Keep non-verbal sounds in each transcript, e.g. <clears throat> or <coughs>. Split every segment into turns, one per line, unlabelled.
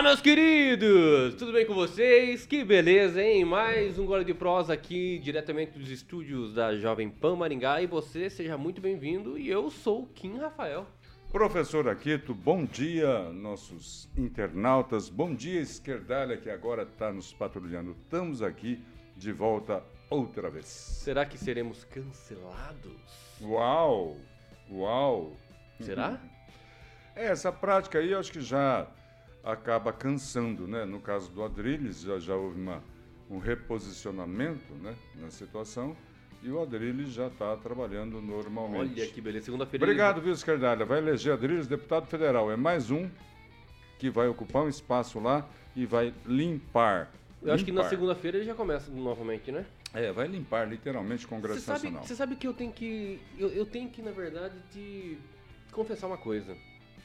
Fala, meus queridos! Tudo bem com vocês? Que beleza, hein? Mais um Gole de Prosa aqui, diretamente dos estúdios da Jovem Pan Maringá. E você, seja muito bem-vindo. E eu sou o Kim Rafael.
Professor Aquito, bom dia, nossos internautas. Bom dia, Esquerdalha, que agora está nos patrulhando. Estamos aqui de volta outra vez.
Será que seremos cancelados?
Uau! Uau!
Será?
É, essa prática aí eu acho que já acaba cansando, né? No caso do Adrilles, já, já houve uma, um reposicionamento né, na situação e o Adrilles já está trabalhando normalmente.
Olha que beleza, segunda-feira.
Obrigado, ele... viu, Esquerdalha? Vai eleger Adrilles deputado federal. É mais um que vai ocupar um espaço lá e vai limpar.
Eu limpar. acho que na segunda-feira ele já começa novamente, né?
É, vai limpar literalmente o Congresso
você
Nacional.
Você sabe que eu tenho que. Eu, eu tenho que, na verdade, te confessar uma coisa.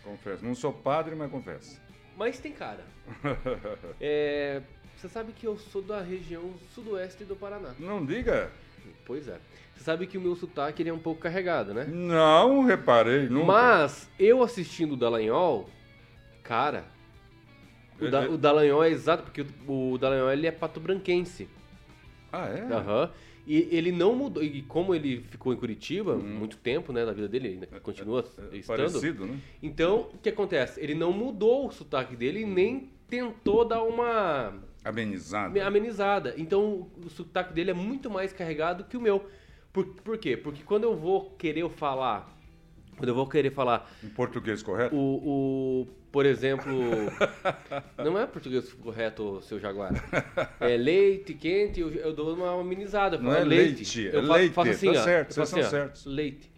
Confesso. Não sou padre, mas confesso.
Mas tem cara. <laughs> é, você sabe que eu sou da região sudoeste do Paraná.
Não diga.
Pois é. Você sabe que o meu sotaque ele é um pouco carregado, né?
Não, reparei, nunca.
Mas eu assistindo o Dallagnol, cara, o, da, o Dallagnol é exato, porque o Dallagnol ele é pato-branquense.
Ah, é?
Aham. Uhum. E ele não mudou, e como ele ficou em Curitiba hum. muito tempo, né, na vida dele, ainda continua é, é, estando.
Parecido, né?
Então, o que acontece? Ele não mudou o sotaque dele e nem tentou dar uma
amenizada.
Amenizada. Então, o sotaque dele é muito mais carregado que o meu. Por, por quê? Porque quando eu vou querer falar, quando eu vou querer falar
em português correto?
O, o por exemplo, <laughs> não é português correto, seu Jaguar. É leite quente, eu, eu dou uma amenizada.
Não é leite, leite
eu
é leite.
Faço assim,
tá
ó,
certo,
vocês
assim, estão certos.
Leite.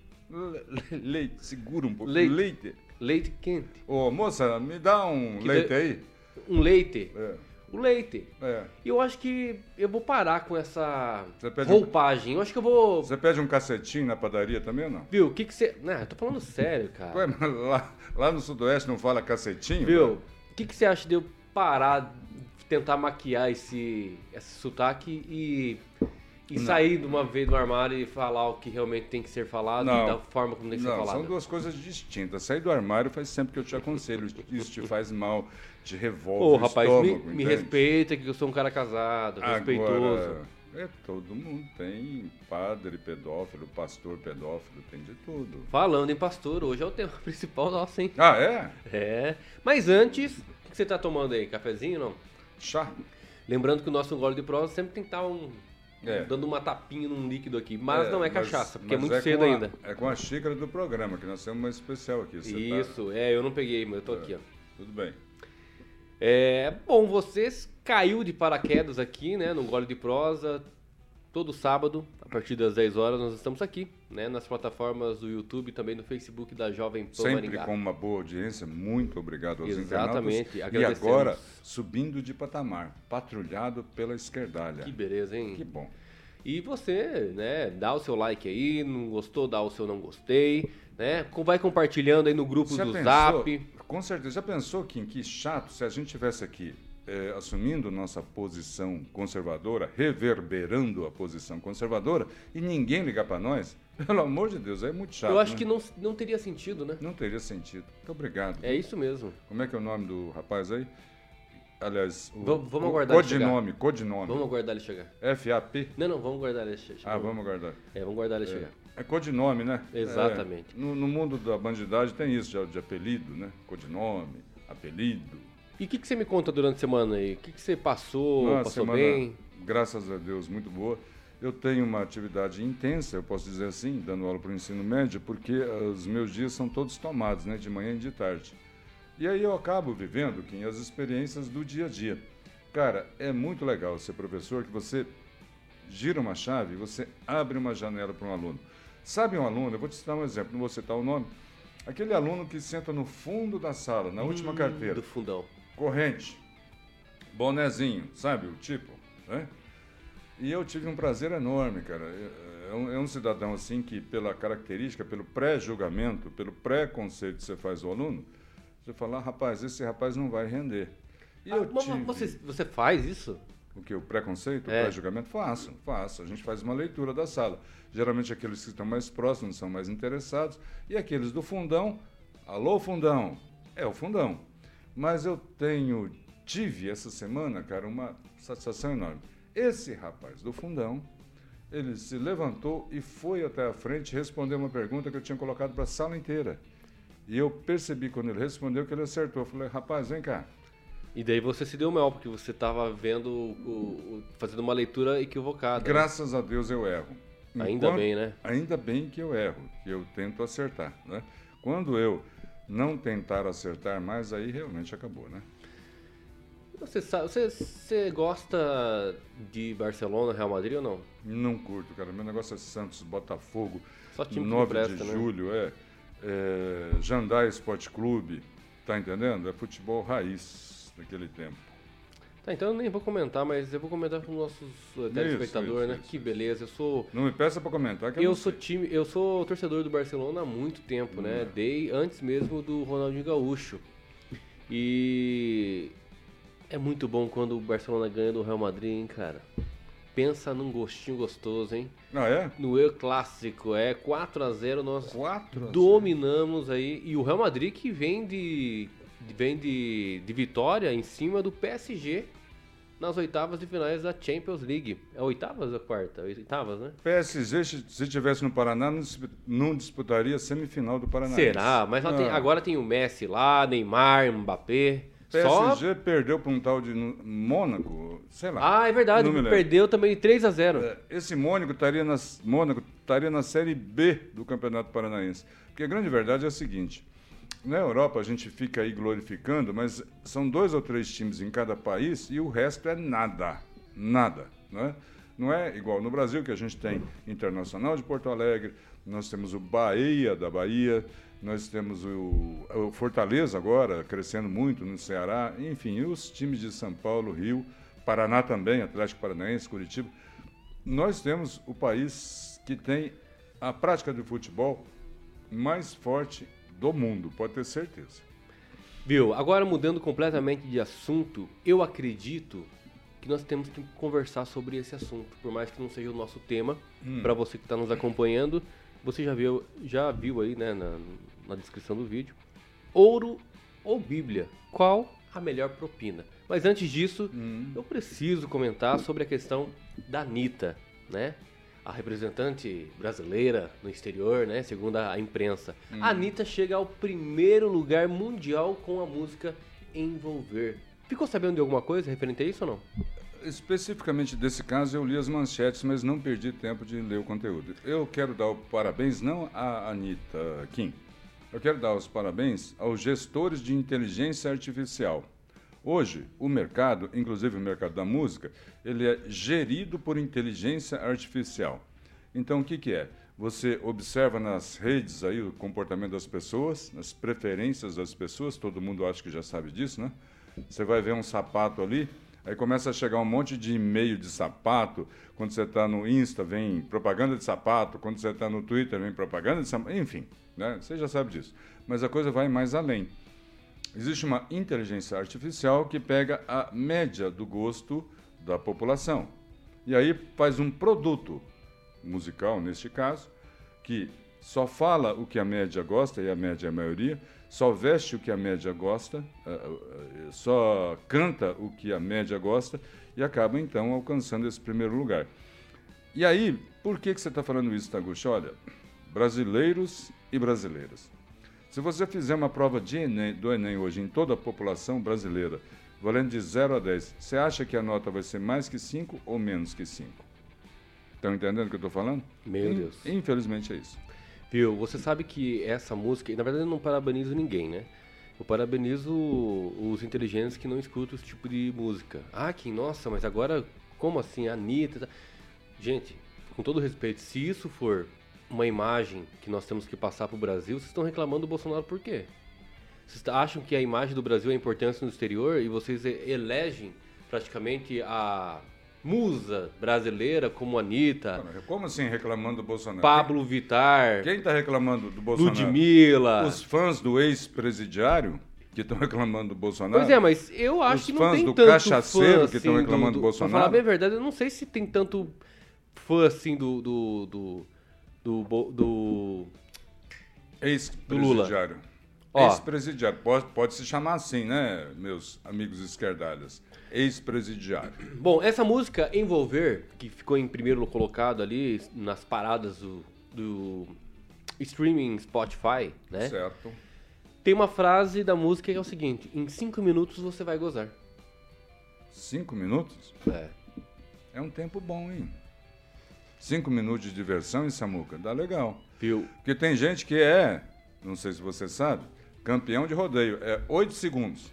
Leite, segura um pouco.
Leite.
Leite,
leite quente.
Ô, moça, me dá um que leite de... aí.
Um leite?
É
o leite.
É.
E eu acho que eu vou parar com essa roupagem. Um... Eu acho que eu vou.
Você pede um cacetinho na padaria também ou não?
Viu? O que que você. Não, eu tô falando sério, cara.
Ué, mas lá, lá no Sudoeste não fala cacetinho?
Viu? O que que você acha de eu parar, tentar maquiar esse, esse sotaque e. E não. sair de uma vez do armário e falar o que realmente tem que ser falado
não.
e da forma como tem que
não,
ser falado.
São duas coisas distintas. Sair do armário faz sempre que eu te aconselho. Isso te faz mal te revolve Ô,
rapaz,
estômago,
me, me, respeita que eu sou um cara casado, Agora, respeitoso.
É, todo mundo tem padre pedófilo, pastor pedófilo, tem de tudo.
Falando em pastor, hoje é o tema <laughs> principal nosso, hein?
Ah, é?
É. Mas antes, o que você tá tomando aí? Cafezinho não?
Chá.
Lembrando que o nosso gole de prosa sempre tem que estar tá um, é. dando uma tapinha num líquido aqui. Mas é, não é cachaça, mas, porque é muito é cedo
a,
ainda.
É com a xícara do programa, que nós temos uma especial aqui. Você
tá Isso, tá... é, eu não peguei, mas eu tô é, aqui, ó.
Tudo bem.
É, bom, vocês caiu de paraquedas aqui, né, no Gole de Prosa. Todo sábado, a partir das 10 horas, nós estamos aqui, né, nas plataformas do YouTube também no Facebook da Jovem Pan
Sempre
Maringá.
com uma boa audiência, muito obrigado aos
Exatamente,
internautas. E agora, subindo de patamar, patrulhado pela esquerdalha.
Que beleza, hein?
Que bom.
E você, né, dá o seu like aí, não gostou, dá o seu não gostei, né? Vai compartilhando aí no grupo do pensou, Zap.
Com certeza. Já pensou, Kim, que chato se a gente tivesse aqui é, assumindo nossa posição conservadora, reverberando a posição conservadora, e ninguém ligar para nós? <laughs> Pelo amor de Deus, é muito chato.
Eu acho
né?
que não, não teria sentido, né?
Não teria sentido. Muito obrigado.
É isso mesmo.
Como é que é o nome do rapaz aí? Aliás, o,
vamos, vamos aguardar
codinome, codinome.
Vamos aguardar ele chegar.
FAP?
Não, não, vamos aguardar ele chegar.
Ah, vamos aguardar.
É, vamos aguardar ele
é.
chegar.
É codinome, né?
Exatamente.
É, no, no, mundo da bandidagem tem isso de, de apelido, né? Codinome, apelido.
E o que, que você me conta durante a semana aí? O que, que você passou? Passou semana, bem?
Graças a Deus, muito boa. Eu tenho uma atividade intensa, eu posso dizer assim, dando aula para o ensino médio, porque os meus dias são todos tomados, né? De manhã e de tarde. E aí eu acabo vivendo, Kim, as experiências do dia a dia. Cara, é muito legal ser professor que você gira uma chave, você abre uma janela para um aluno. Sabe um aluno, eu vou te citar um exemplo, não vou citar o nome, aquele aluno que senta no fundo da sala, na hum, última carteira.
Do fundão.
Corrente, bonezinho, sabe o tipo, né? E eu tive um prazer enorme, cara. É um, é um cidadão assim que, pela característica, pelo pré-julgamento, pelo pré-conceito que você faz ao aluno, você fala, ah, rapaz, esse rapaz não vai render.
E ah, eu tive... você, você faz isso?
O que? O preconceito, é. o pré-julgamento? Faço, faço. A gente faz uma leitura da sala. Geralmente aqueles que estão mais próximos são mais interessados. E aqueles do fundão, alô fundão, é o fundão. Mas eu tenho tive essa semana, cara, uma satisfação enorme. Esse rapaz do fundão, ele se levantou e foi até a frente responder uma pergunta que eu tinha colocado para a sala inteira. E eu percebi quando ele respondeu que ele acertou. Eu falei, rapaz, vem cá.
E daí você se deu mal, porque você estava vendo, o, o, fazendo uma leitura equivocada.
Né? Graças né? a Deus eu erro.
Ainda bem, né?
Ainda bem que eu erro, que eu tento acertar, né? Quando eu não tentar acertar mais, aí realmente acabou, né?
Você, sabe, você, você gosta de Barcelona, Real Madrid ou não?
Não curto, cara. Meu negócio é Santos, Botafogo.
Só time
9
presta,
de
né?
julho, é, é. Jandai Esporte Clube. Tá entendendo? É futebol raiz daquele tempo.
Tá, então eu nem vou comentar, mas eu vou comentar com os nossos uh, telespectadores, né? Isso, que beleza, eu sou.
Não me peça para comentar, que eu,
eu sou time, eu sou torcedor do Barcelona há muito tempo, né? Hum. Dei antes mesmo do Ronaldinho Gaúcho. E é muito bom quando o Barcelona ganha do Real Madrid, hein, cara. Pensa num gostinho gostoso, hein?
Ah, é?
No E Clássico, é 4 a 0 nós
4
dominamos aí. E o Real Madrid que vem de vem de, de vitória em cima do PSG nas oitavas de finais da Champions League. É oitavas ou quarta? Oitavas, né?
PSG, se tivesse no Paraná, não disputaria a semifinal do Paraná.
Será? Mas tem, agora tem o Messi lá, Neymar, Mbappé.
PSG Só... perdeu para um tal de Mônaco, sei lá.
Ah, é verdade, perdeu também de 3 a 0. É,
esse Mônaco estaria, nas, Mônaco estaria na Série B do Campeonato Paranaense. Porque a grande verdade é a seguinte, na Europa a gente fica aí glorificando, mas são dois ou três times em cada país e o resto é nada. Nada. Né? Não é igual no Brasil, que a gente tem Internacional de Porto Alegre, nós temos o Bahia da Bahia, nós temos o, o Fortaleza agora crescendo muito no Ceará, enfim, os times de São Paulo, Rio, Paraná também, Atlético Paranaense, Curitiba. Nós temos o país que tem a prática de futebol mais forte do mundo, pode ter certeza.
Viu? Agora mudando completamente de assunto, eu acredito que nós temos que conversar sobre esse assunto, por mais que não seja o nosso tema. Hum. Para você que está nos acompanhando, você já viu, já viu aí, né, na, na descrição do vídeo, ouro ou Bíblia? Qual a melhor propina? Mas antes disso, hum. eu preciso comentar sobre a questão da Anitta, né? A representante brasileira no exterior, né? Segundo a imprensa. Hum. A Anitta chega ao primeiro lugar mundial com a música Envolver. Ficou sabendo de alguma coisa referente a isso ou não?
Especificamente desse caso, eu li as manchetes, mas não perdi tempo de ler o conteúdo. Eu quero dar parabéns não à Anitta Kim. Eu quero dar os parabéns aos gestores de inteligência artificial Hoje, o mercado, inclusive o mercado da música, ele é gerido por inteligência artificial. Então, o que, que é? Você observa nas redes aí o comportamento das pessoas, as preferências das pessoas, todo mundo acha que já sabe disso, né? Você vai ver um sapato ali, aí começa a chegar um monte de e-mail de sapato. Quando você está no Insta, vem propaganda de sapato. Quando você está no Twitter, vem propaganda de sapato. Enfim, né? você já sabe disso. Mas a coisa vai mais além. Existe uma inteligência artificial que pega a média do gosto da população. E aí faz um produto musical, neste caso, que só fala o que a média gosta, e a média é a maioria, só veste o que a média gosta, eh, eh, só canta o que a média gosta, e acaba então alcançando esse primeiro lugar. E aí, por que, que você está falando isso, Taguchi? Olha, brasileiros e brasileiras. Se você fizer uma prova de Enem, do Enem hoje em toda a população brasileira, valendo de 0 a 10, você acha que a nota vai ser mais que 5 ou menos que 5? Estão entendendo o que eu estou falando?
Meu In, Deus.
Infelizmente é isso.
Viu, você sabe que essa música, na verdade eu não parabenizo ninguém, né? Eu parabenizo os inteligentes que não escutam esse tipo de música. Ah, que nossa, mas agora como assim? A Anitta. Gente, com todo respeito, se isso for uma imagem que nós temos que passar para o Brasil, vocês estão reclamando do Bolsonaro por quê? Vocês acham que a imagem do Brasil é importante no exterior e vocês elegem praticamente a musa brasileira como Anitta.
Como assim reclamando do Bolsonaro?
Pablo Vitar.
Quem está reclamando do Bolsonaro?
Ludmilla.
Os fãs do ex-presidiário que estão reclamando do Bolsonaro?
Pois é, mas eu acho
Os
que não tem
do
tanto
cachaceiro
fã,
que estão
assim,
reclamando
do,
do, Bolsonaro.
Pra falar bem a verdade, eu não sei se tem tanto fã assim do, do, do do, do,
Ex-presidiário. Ex-presidiário. Pode, pode se chamar assim, né, meus amigos esquerdalhas? Ex-presidiário.
Bom, essa música Envolver, que ficou em primeiro colocado ali nas paradas do, do streaming Spotify, né?
Certo.
Tem uma frase da música que é o seguinte: em cinco minutos você vai gozar.
Cinco minutos?
É.
É um tempo bom, hein? Cinco minutos de diversão em Samuca. Dá legal.
Viu?
Porque tem gente que é, não sei se você sabe, campeão de rodeio. É oito segundos.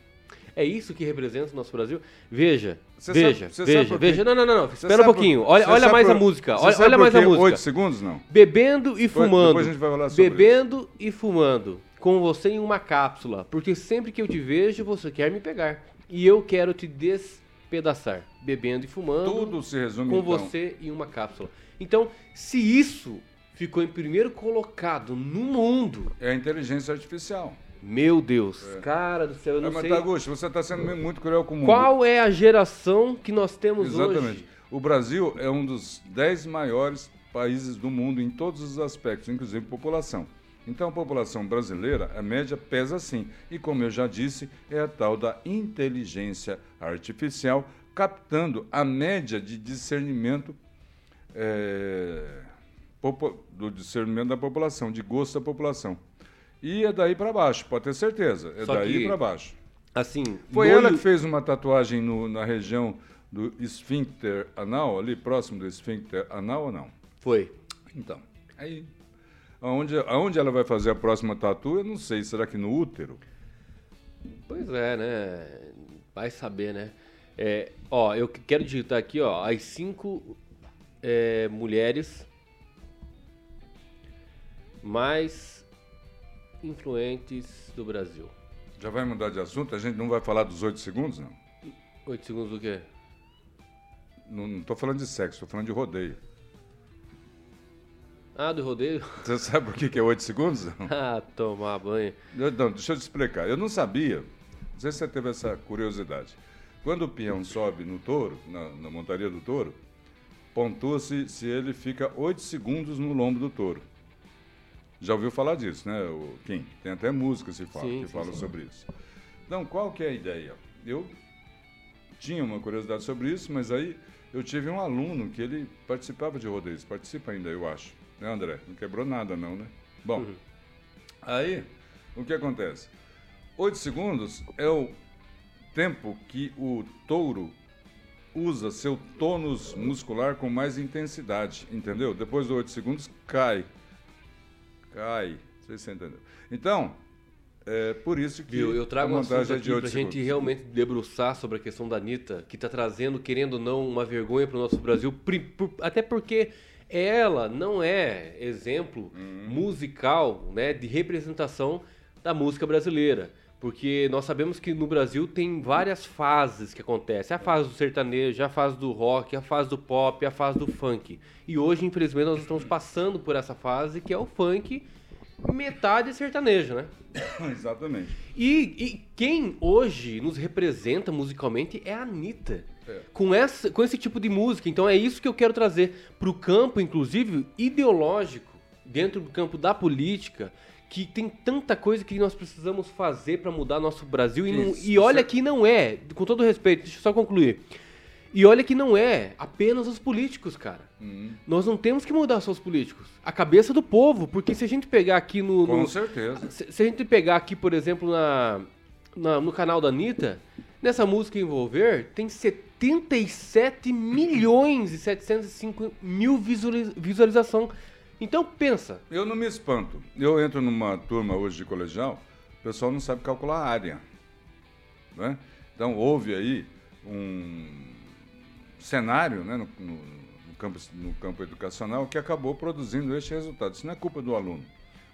É isso que representa o nosso Brasil? Veja,
Você
veja,
sabe-
veja, veja. Não, não, não, não. Espera um pouquinho.
por-
Olha, olha mais
por-
a música. Olha, olha mais a música.
Oito segundos, não.
Bebendo e fumando.
depois a gente vai falar sobre
Bebendo e fumando. Com você em uma cápsula. Porque sempre que eu te vejo, você quer me pegar. E eu quero te despedaçar. Bebendo e fumando.
Tudo se resume,
com
então.
você em uma cápsula. Então, se isso ficou em primeiro colocado no mundo,
É a inteligência artificial.
meu Deus, cara do céu, eu
É,
não
mas,
sei
Taguchi, você está sendo muito cruel com o mundo.
qual é a geração que nós temos
Exatamente.
hoje.
O Brasil é um dos dez maiores países do mundo em todos os aspectos, inclusive população. Então a população brasileira, a média pesa sim. E como eu já disse, é a tal da inteligência artificial captando a média de discernimento é, do discernimento da população, de gosto da população. E é daí para baixo, pode ter certeza. É
Só
daí para baixo.
Assim,
Foi ela que fez uma tatuagem no- na região do esfíncter anal, ali próximo do esfíncter anal ou não?
Foi.
Então, aí. Aonde, aonde ela vai fazer a próxima tatu, eu não sei. Será que no útero?
Pois é, né? Vai saber, né? É, ó, eu quero digitar aqui, ó, as cinco é, mulheres mais influentes do Brasil.
Já vai mudar de assunto? A gente não vai falar dos oito segundos, não?
Oito segundos do quê?
Não estou falando de sexo, estou falando de rodeio.
Ah, do rodeio? <laughs>
Você sabe por que, que é oito segundos? <laughs>
Ah, tomar banho.
Eu- Não, deixa eu te explicar. Eu não sabia, não sei se você teve essa curiosidade. Quando o peão sobe no touro, na, na montaria do touro, pontua-se se ele fica oito segundos no lombo do touro. Já ouviu falar disso, né, o Kim? Tem até música se fala,
Sim,
que
sim,
fala
sim.
sobre isso. Então, qual que é a ideia? Eu tinha uma curiosidade sobre isso, mas aí eu tive um aluno que ele participava de rodeios, participa ainda, eu acho. Né, André? Não quebrou nada, não, né? Bom,
Uhum.
aí o que acontece? Oito segundos é o tempo que o touro usa seu tônus muscular com mais intensidade, entendeu? Depois dos oito segundos, cai. Cai. Não sei se você entendeu. Então, é por isso que
Viu, eu trago
a
um assunto
é
aqui
de oito
pra gente realmente debruçar sobre a questão da Anitta, que tá trazendo, querendo ou não, uma vergonha pro nosso Brasil, até porque ela não é exemplo
Uhum.
musical, né, de representação da música brasileira. Porque nós sabemos que no Brasil tem várias fases que acontecem. A fase do sertanejo, a fase do rock, a fase do pop, a fase do funk. E hoje, infelizmente, nós estamos passando por essa fase que é o funk metade sertanejo, né? <coughs>
Exatamente.
E, e quem hoje nos representa musicalmente é a Anitta.
É.
Com, essa, com esse tipo de música. Então é isso que eu quero trazer para o campo, inclusive, ideológico, dentro do campo da política, que tem tanta coisa que nós precisamos fazer para mudar nosso Brasil. E, não- e olha
certo.
que não é, com todo respeito, deixa eu só concluir. E olha que não é apenas os políticos, cara.
Uhum.
Nós não temos que mudar só os políticos. A cabeça do povo, porque se a gente pegar aqui no-
Com
no,
certeza.
se, se a gente pegar aqui, por exemplo, na, na- no canal da Anitta, nessa música Envolver, tem 77 milhões e 705 mil visualiz, visualização. Então pensa,
Eu não me espanto. Eu entro numa turma hoje de colegial, o pessoal não sabe calcular a área. Né? Então, houve aí um cenário né, no, no- no campo, no campo educacional que acabou produzindo este resultado. Isso não é culpa do aluno.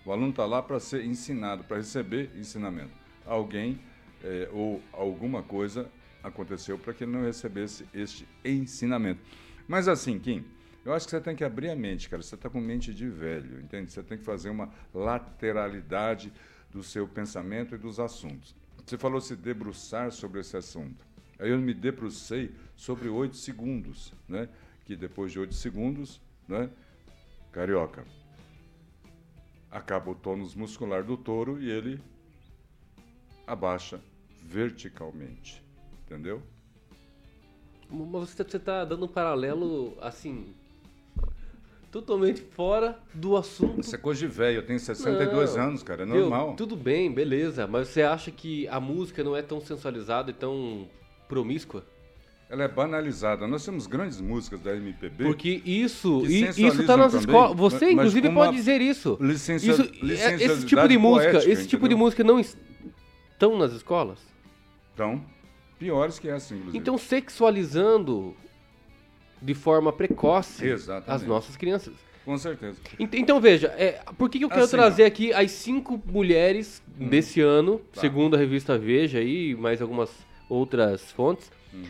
O aluno está lá para ser ensinado, para receber ensinamento. Alguém eh, ou alguma coisa aconteceu para que ele não recebesse este ensinamento. Mas assim, Kim, eu acho que você tem que abrir a mente, cara. Você está com mente de velho, entende? Você tem que fazer uma lateralidade do seu pensamento e dos assuntos. Você falou se debruçar sobre esse assunto. Aí eu me debrucei sobre oito segundos, né? Que depois de oito segundos, né? Carioca, acaba o tônus muscular do touro e ele abaixa verticalmente. Entendeu?
Mas você está dando um paralelo, assim, totalmente fora do assunto.
Isso é coisa de velho, eu tenho 62 não, anos, cara, é normal.
Meu, tudo bem, beleza, mas você acha que a música não é tão sensualizada e tão promíscua?
Ela é banalizada. Nós temos grandes músicas da MPB.
Porque isso, isso está nas escolas. Você, mas, inclusive, mas pode dizer isso.
Licencia, isso
é, esse tipo de música, poética, esse tipo de música não estão nas escolas?
Estão. Piores que essa, inclusive.
Então, sexualizando de forma precoce
Exatamente.
as nossas crianças.
Com certeza.
Então, veja, é, por que, que eu quero assim, trazer ó. aqui as cinco mulheres hum. desse ano, tá. segundo a revista Veja e mais algumas outras fontes, hum.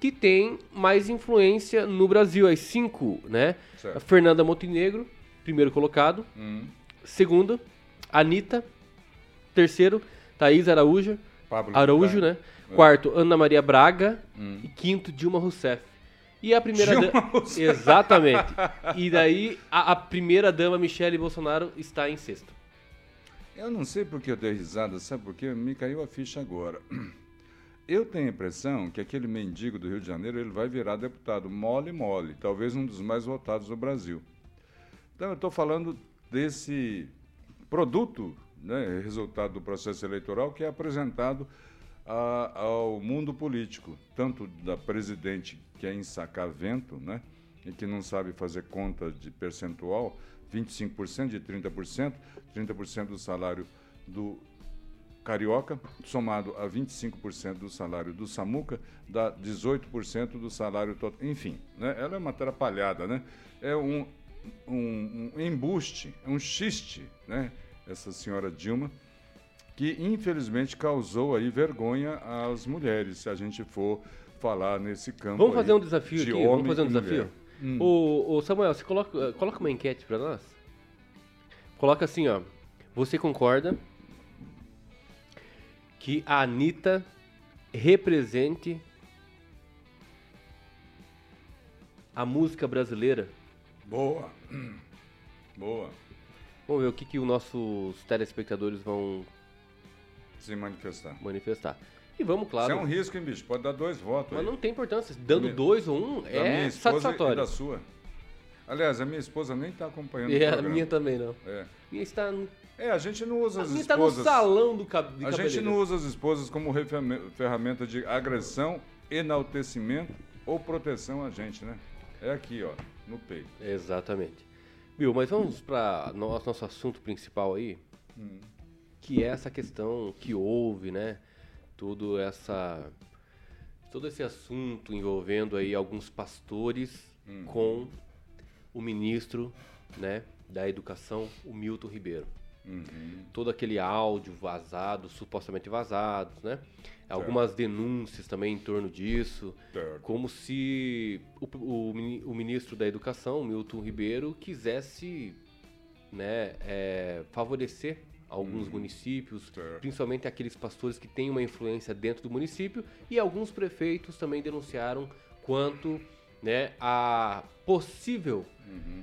que tem mais influência no Brasil. As cinco, né? Certo. Fernanda Montenegro, primeiro colocado. Hum. Segundo, Anitta. Terceiro, Thaís Araújo. Pablo Araújo, né? É. Quarto, Ana Maria Braga. Hum. E quinto, Dilma Rousseff. E a primeira dama. Exatamente. E daí a, a, primeira dama, Michele Bolsonaro, está em sexto.
Eu não sei porque eu dei risada, sabe por quê? Me caiu a ficha agora. Eu tenho a impressão que aquele mendigo do Rio de Janeiro ele vai virar deputado mole mole, talvez um dos mais votados do Brasil. Então eu estou falando desse produto, né, resultado do processo eleitoral que é apresentado a, ao mundo político, tanto da presidente que é ensacar vento, né? E que não sabe fazer conta de percentual, 25% de 30%, 30% do salário do carioca, somado a 25% do salário do Samuca, dá 18% do salário total. Enfim, né? ela é uma atrapalhada, né? É um, um, um embuste, um xiste, né? Essa senhora Dilma, que infelizmente causou aí vergonha às mulheres, se a gente for falar nesse campo.
Vamos fazer um desafio de aqui, vamos fazer um desafio. Hum. O, o, Samuel, você coloca, coloca uma enquete para nós. Coloca assim, ó. Você concorda que a Anitta represente a música brasileira?
Boa. Boa.
Vamos ver o que, que os nossos telespectadores vão
se manifestar.
Manifestar. E vamos, claro.
Isso é um risco, hein, bicho? Pode dar dois votos.
Mas
aí.
não tem importância. Dando dois ou um é minha satisfatório.
Da sua. Aliás, a minha esposa nem está acompanhando
é, o programa. a minha também não.
É.
Minha está...
É, a gente não usa
a
as
minha
esposas...
está no salão do cab
A gente não usa as esposas como ferramenta de agressão, enaltecimento ou proteção a gente, né? É aqui, ó, no peito.
Exatamente. Viu, mas vamos para nosso, nosso assunto principal aí. Hum que é essa questão que houve, né? Todo essa todo esse assunto envolvendo aí alguns pastores hum. com o ministro, né, da Educação, o Milton Ribeiro. Uhum. Todo aquele áudio vazado, supostamente vazados, né? Certo. Algumas denúncias também em torno disso, certo. como se o, o, o, ministro da Educação, Milton Ribeiro, quisesse né, é, favorecer alguns hum, municípios, certo. principalmente aqueles pastores que têm uma influência dentro do município, e alguns prefeitos também denunciaram quanto né, a possível uhum.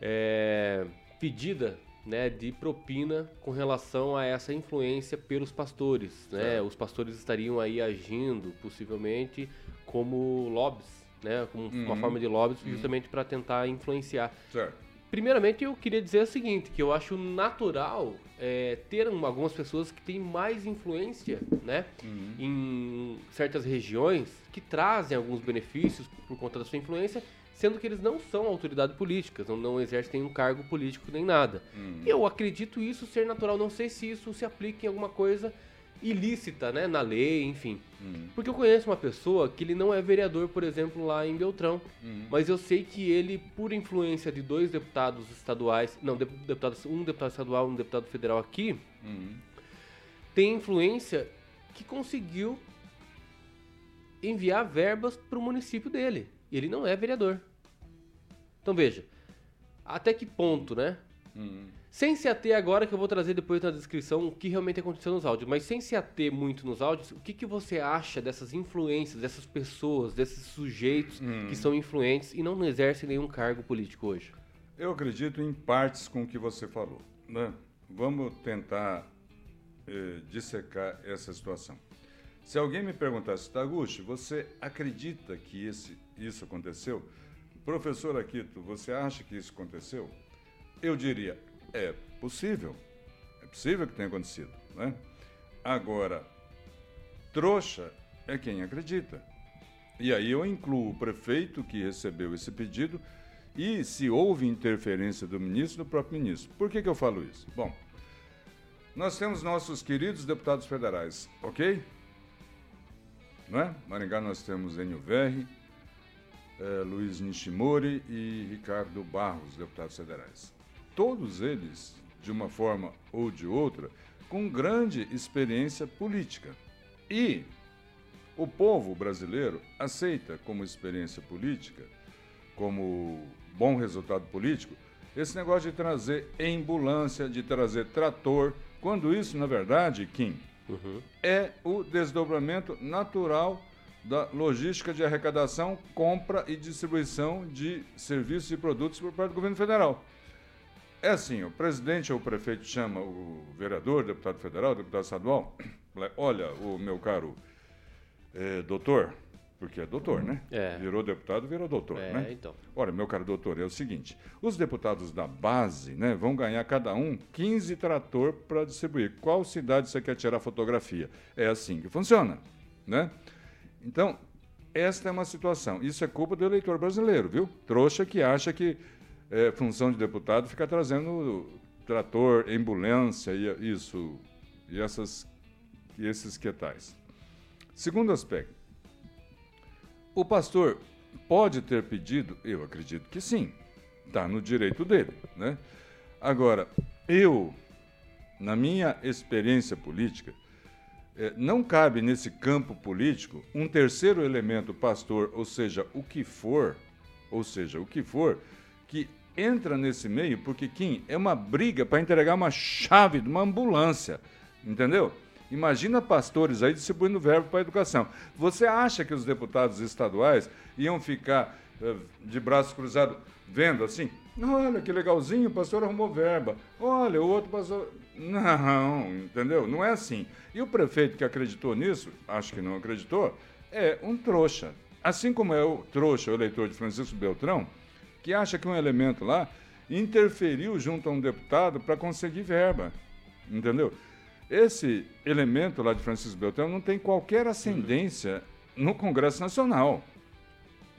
é, pedida né, de propina com relação a essa influência pelos pastores. Né? Os pastores estariam aí agindo, possivelmente, como lobbies, né, como uhum. uma forma de lobbies, uhum. justamente para tentar influenciar.
Certo.
Primeiramente, eu queria dizer o seguinte, que eu acho natural é, ter algumas pessoas que têm mais influência, né, uhum. em certas regiões, que trazem alguns benefícios por conta da sua influência, sendo que eles não são autoridades políticas, não, não exercem nenhum cargo político nem nada. Uhum. Eu acredito isso ser natural, não sei se isso se aplica em alguma coisa ilícita, né, na lei, enfim. Uhum. Porque eu conheço uma pessoa que ele não é vereador, por exemplo, lá em Beltrão, uhum. mas eu sei que ele, por influência de dois deputados estaduais, não, deputados, um deputado estadual e um deputado federal aqui, uhum. tem influência que conseguiu enviar verbas para o município dele. E ele não é vereador. Então veja, até que ponto, né? Sem se ater agora, que eu vou trazer depois na descrição o que realmente aconteceu nos áudios, mas sem se ater muito nos áudios, o que, que você acha dessas influências, dessas pessoas, desses sujeitos hum. que são influentes e não exercem nenhum cargo político hoje?
Eu acredito em partes com o que você falou. Né? Vamos tentar eh, dissecar essa situação. Se alguém me perguntasse, Taguchi, você acredita que esse, isso aconteceu? Professor Aquito, você acha que isso aconteceu? Eu diria, é possível. É possível que tenha acontecido. Né? Agora, trouxa é quem acredita. E aí eu incluo o prefeito que recebeu esse pedido e se houve interferência do ministro, do próprio ministro. Por que, que eu falo isso? Bom, nós temos nossos queridos deputados federais, ok? Não é? Maringá nós temos Enio Verri, eh, Luiz Nishimori e Ricardo Barros, deputados federais. Todos eles, de uma forma ou de outra, com grande experiência política. E o povo brasileiro aceita como experiência política, como bom resultado político, esse negócio de trazer ambulância, de trazer trator, quando isso, na verdade, Kim, uhum. é o desdobramento natural da logística de arrecadação, compra e distribuição de serviços e produtos por parte do governo federal. É assim, o presidente ou o prefeito chama o vereador, deputado federal, deputado estadual, <clears throat> olha, o meu caro é, doutor, porque é doutor, né? É. Virou deputado, virou doutor, é, né? Então. Olha, meu caro doutor, é o seguinte: os deputados da base, né, vão ganhar cada um 15 trator para distribuir. Qual cidade você quer tirar fotografia? É assim que funciona, né? Então, esta é uma situação. Isso é culpa do eleitor brasileiro, viu? Trouxa que acha que é, função de deputado fica trazendo trator, ambulância e isso e essas e esses que tais. Segundo aspecto, o pastor pode ter pedido? Eu acredito que sim. Está no direito dele. Né? Agora, eu, na minha experiência política, é, não cabe nesse campo político um terceiro elemento, pastor, ou seja, o que for, ou seja, o que for, que entra nesse meio, porque, Kim, é uma briga para entregar uma chave de uma ambulância, entendeu? Imagina pastores aí distribuindo verbo para a educação. Você acha que os deputados estaduais iam ficar uh, de braços cruzados vendo assim? Olha que legalzinho, o pastor arrumou verba. Olha, o outro pastor. Não, entendeu? Não é assim. E o prefeito que acreditou nisso, acho que não acreditou, é um trouxa. Assim como é o trouxa, o eleitor de Francisco Beltrão, que acha que um elemento lá interferiu junto a um deputado para conseguir verba. Entendeu? Esse elemento lá de Francisco Beltrão não tem qualquer ascendência no Congresso Nacional.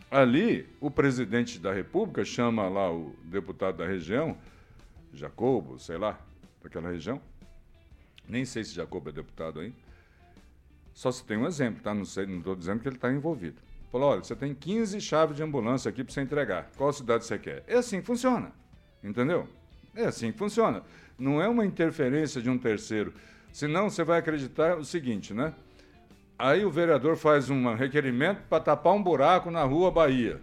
Ali, o presidente da República chama lá o deputado da região, Jacobo, sei lá, daquela região. Nem sei se Jacobo é deputado aí. Só se tem um exemplo, tá? Não estou dizendo que ele está envolvido. Falou: olha, você tem 15 chaves de ambulância aqui para você entregar. Qual cidade você quer? É assim que funciona. Entendeu? É assim que funciona. Não é uma interferência de um terceiro. Senão você vai acreditar o seguinte, né? Aí o vereador faz um requerimento para tapar um buraco na rua Bahia.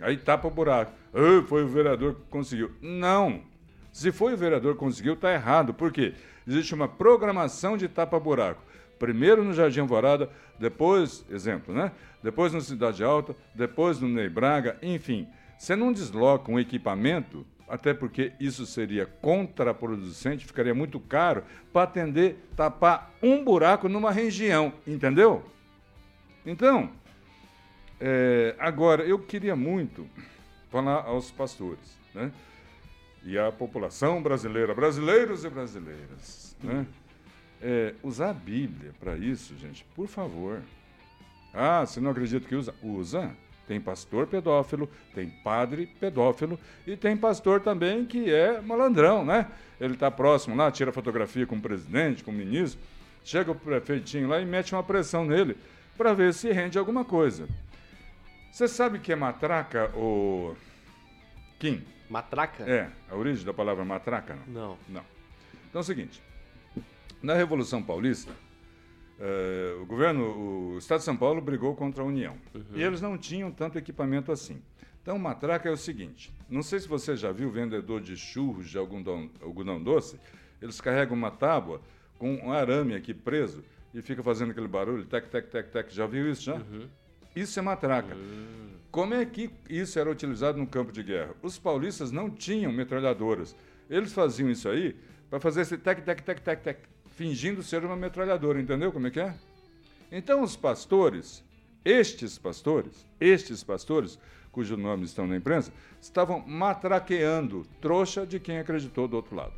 Aí tapa o buraco. Ah, foi o vereador que conseguiu. Não. Se foi o vereador que conseguiu, está errado. Por quê? Existe uma programação de tapa-buraco. Primeiro no Jardim Alvorada, depois, exemplo, né? Depois no Cidade Alta, depois no Ney Braga, enfim. Você não desloca um equipamento até porque isso seria contraproducente, ficaria muito caro para atender, tapar um buraco numa região, entendeu? Então, é, agora, eu queria muito falar aos pastores, né? E à população brasileira, brasileiros e brasileiras, né? É, usar a Bíblia para isso, gente, por favor. Ah, você não acredita que usa? Usa. Tem pastor pedófilo, tem padre pedófilo e tem pastor também que é malandrão, né? Ele está próximo lá, tira fotografia com o presidente, com o ministro, chega o prefeitinho lá e mete uma pressão nele para ver se rende alguma coisa. Você sabe que é matraca, o Kim?
Matraca?
É, a origem da palavra matraca,
não? Não.
Não. Então é o seguinte, na Revolução Paulista, Uh, o governo, o Estado de São Paulo brigou contra a União. Uhum. E eles não tinham tanto equipamento assim. Então, o matraca é o seguinte: não sei se você já viu vendedor de churros de algodão, algodão doce, eles carregam uma tábua com um arame aqui preso e fica fazendo aquele barulho, tec, tec, tec, tec. Já viu isso já? Uhum. Isso é matraca. Uhum. Como é que isso era utilizado no campo de guerra? Os paulistas não tinham metralhadoras. Eles faziam isso aí para fazer esse tec, tec, tec, tec, tec fingindo ser uma metralhadora, entendeu como é que é? Então os pastores, estes pastores, estes pastores, cujos nomes estão na imprensa, estavam matraqueando trouxa de quem acreditou do outro lado.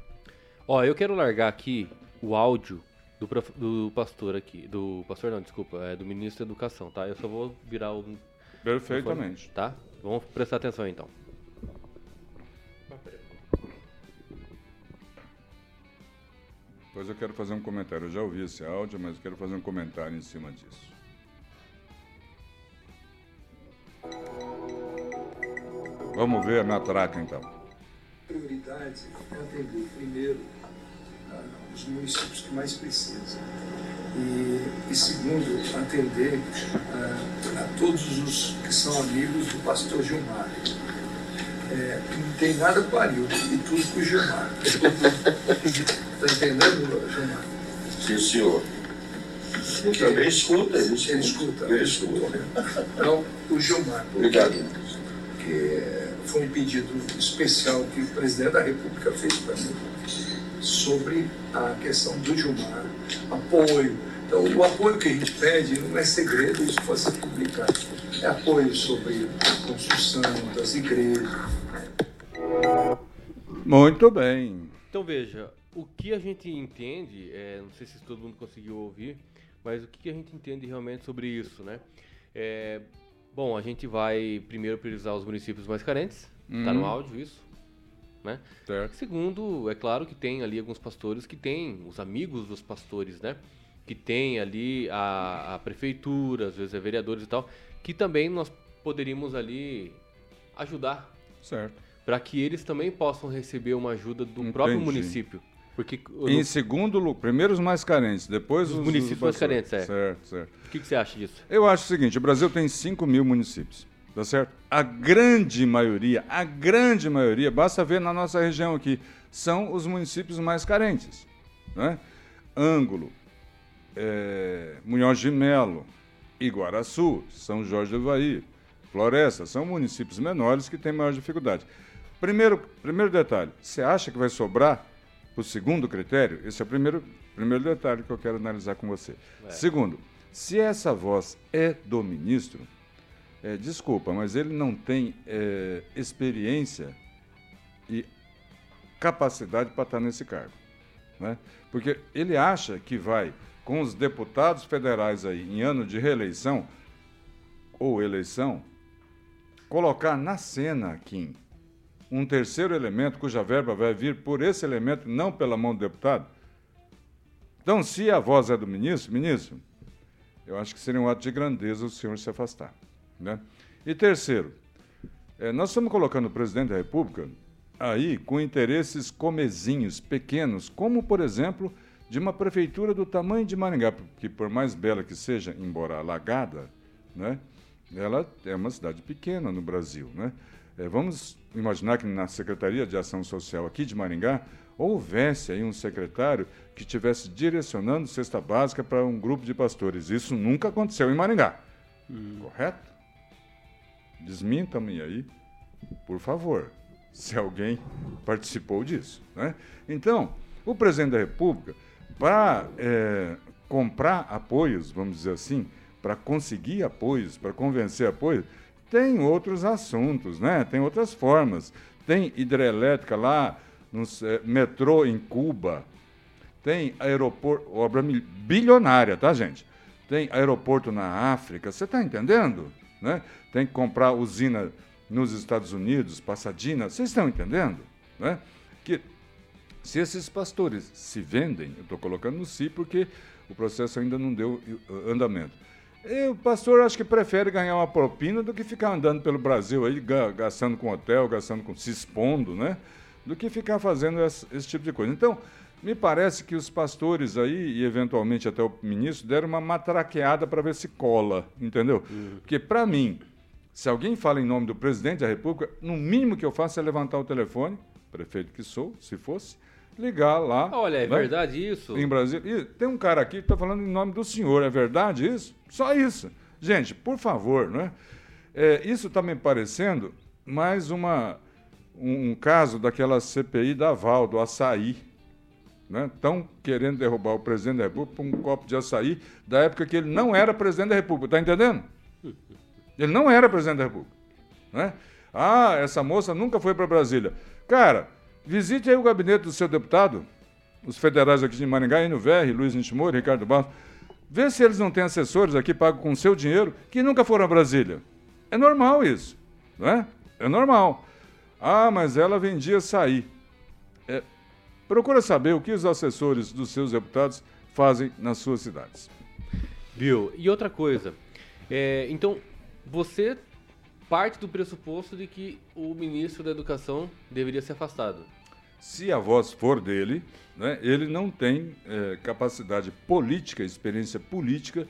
Ó, eu quero largar aqui o áudio do, prof, do pastor aqui, do pastor não, desculpa, é do ministro da Educação, tá? Eu só vou virar o
Perfeitamente.
Tá? Vamos prestar atenção então.
Depois eu quero fazer um comentário. Eu já ouvi esse áudio, mas eu quero fazer um comentário em cima disso. Vamos ver a matraca então.
Prioridade é atender primeiro ah, os municípios que mais precisam. E, e segundo, atender ah, a todos os que são amigos do pastor Gilmar. É, não tem nada com o Arildo e tudo com o Gilmar. <laughs> Está entendendo, Gilmar?
Sim, senhor. Eu também escuta isso.
Ele escuta.
Eu escuto.
Então, o Gilmar.
Obrigado.
Que foi um pedido especial que o presidente da República fez para mim sobre a questão do Gilmar, apoio. Então, o apoio que a gente pede não é segredo, isso pode ser publicado. É apoio sobre a construção das igrejas.
Muito bem.
Então veja, o que a gente entende, é, não sei se todo mundo conseguiu ouvir, mas o que a gente entende realmente sobre isso, né? É, bom, a gente vai primeiro priorizar os municípios mais carentes, tá no
Uhum.
áudio isso, né?
Certo.
Segundo, é claro que tem ali alguns pastores que têm, os amigos dos pastores, né? Que tem ali a, a prefeitura, às vezes é vereadores e tal, que também nós poderíamos ali ajudar
Certo.
para que eles também possam receber uma ajuda do próprio
Entendi.
município. Porque
Em segundo lugar, primeiro os mais carentes, depois
Os
os,
municípios
os
mais carentes, é.
Certo, certo.
o que, que você acha disso?
Eu acho o seguinte, o Brasil tem 5 mil municípios, tá certo? A grande maioria, a grande maioria, basta ver na nossa região aqui, são os municípios mais carentes, né? Ângulo, é, Munhoz de Melo, Iguaraçu, São Jorge do Ivaí, Floresta, são municípios menores que têm maior dificuldade. Primeiro, primeiro detalhe, você acha que vai sobrar o segundo critério? Esse é o primeiro, primeiro detalhe que eu quero analisar com você. Segundo, se essa voz é do ministro, é, desculpa, mas ele não tem é, experiência e capacidade para estar nesse cargo. Né? Porque ele acha que vai, com os deputados federais aí em ano de reeleição ou eleição, colocar na cena, Kim, um terceiro elemento cuja verba vai vir por esse elemento, não pela mão do deputado. Então, se a voz é do ministro, ministro, eu acho que seria um ato de grandeza o senhor se afastar. Né? E terceiro, eh, nós estamos colocando o presidente da República aí com interesses comezinhos, pequenos, como, por exemplo, de uma prefeitura do tamanho de Maringá, que por mais bela que seja, embora alagada, né, ela é uma cidade pequena no Brasil. Né? Eh, vamos imaginar que na Secretaria de Ação Social aqui de Maringá houvesse aí um secretário que estivesse direcionando cesta básica para um grupo de pastores. Isso nunca aconteceu em Maringá. Correto? Desminta-me aí, por favor, se alguém participou disso. Né? Então, o presidente da República, para eh, comprar apoios, vamos dizer assim, para conseguir apoios, para convencer apoios, tem outros assuntos, né? tem outras formas. Tem hidrelétrica lá, no eh, metrô em Cuba, tem aeroporto, obra bilionária, tá, gente? Tem aeroporto na África, você está entendendo? Né? Tem que comprar usina nos Estados Unidos, Passadina, vocês estão entendendo? Né? Que se esses pastores se vendem, eu estou colocando no si porque o processo ainda não deu uh, andamento. E o pastor acho que prefere ganhar uma propina do que ficar andando pelo Brasil aí, ga- gastando com hotel, gastando com. se expondo, né? Do que ficar fazendo esse, esse tipo de coisa. Então, me parece que os pastores aí, e eventualmente até o ministro, deram uma matraqueada para ver se cola, entendeu? Porque, para mim, se alguém fala em nome do presidente da República, no mínimo que eu faço é levantar o telefone, prefeito que sou, se fosse, ligar lá.
Olha, é
né?
verdade isso?
Em Brasília. E tem um cara aqui que está falando em nome do senhor, é verdade isso? Só isso. Gente, por favor, né? É, isso está me parecendo mais uma, um, um caso daquela CPI da Val, do açaí. Estão querendo derrubar o presidente da República por um copo de açaí da época que ele não era presidente da República. Está entendendo? Ele não era presidente da República. Né? Ah, essa moça nunca foi para Brasília. Cara, visite aí o gabinete do seu deputado, os federais aqui de Maringá, no VR, Luiz Nishimori, Ricardo Barros. Vê se eles não têm assessores aqui pagos com seu dinheiro que nunca foram a Brasília. É normal isso, não é? É normal. Ah, mas ela vendia açaí. É, procura saber o que os assessores dos seus deputados fazem nas suas cidades.
Viu? E outra coisa. É, então, você parte do pressuposto de que o ministro da Educação deveria ser afastado.
Se a voz for dele, né, ele não tem é, capacidade política, experiência política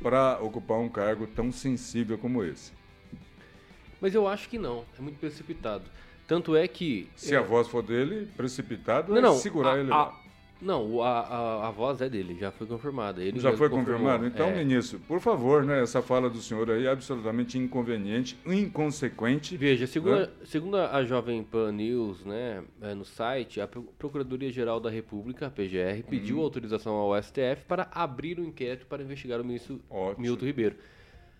para ocupar um cargo tão sensível como esse.
Mas eu acho que não, é muito precipitado. Tanto é que.
Se
é...
a voz for dele, precipitado
não,
é
não,
segurar
a,
ele
a,
lá.
Não, a, a, a, voz é dele, já foi confirmada. Ele
já foi confirmado? Então,
é.
ministro, por favor, né, essa fala do senhor aí é absolutamente inconveniente, inconsequente.
Veja, segundo, né? segundo a Jovem Pan News, né, no site, a Procuradoria-Geral da República, a PGR, pediu
Uhum.
autorização ao STF para abrir um inquérito para investigar o ministro
Ótimo.
Milton Ribeiro.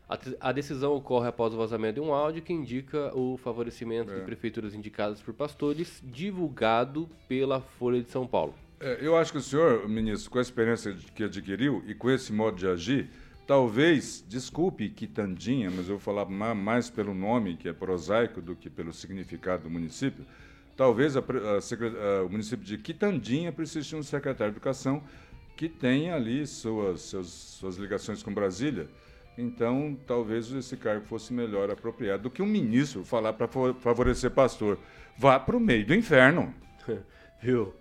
A, a, decisão ocorre após o vazamento de um áudio que indica o favorecimento
É.
de prefeituras indicadas por pastores, divulgado pela Folha de São Paulo.
É, eu acho que o senhor, ministro, com a experiência que adquiriu e com esse modo de agir, talvez, desculpe quitandinha, mas eu vou falar ma- mais pelo nome, que é prosaico, do que pelo significado do município, talvez a a a- o município de Quitandinha precise de um secretário de Educação que tenha ali suas, seus- suas ligações com Brasília. Então, talvez esse cargo fosse melhor apropriado do que um ministro falar para favorecer pastor. Vá para o meio do inferno. <laughs>
Viu?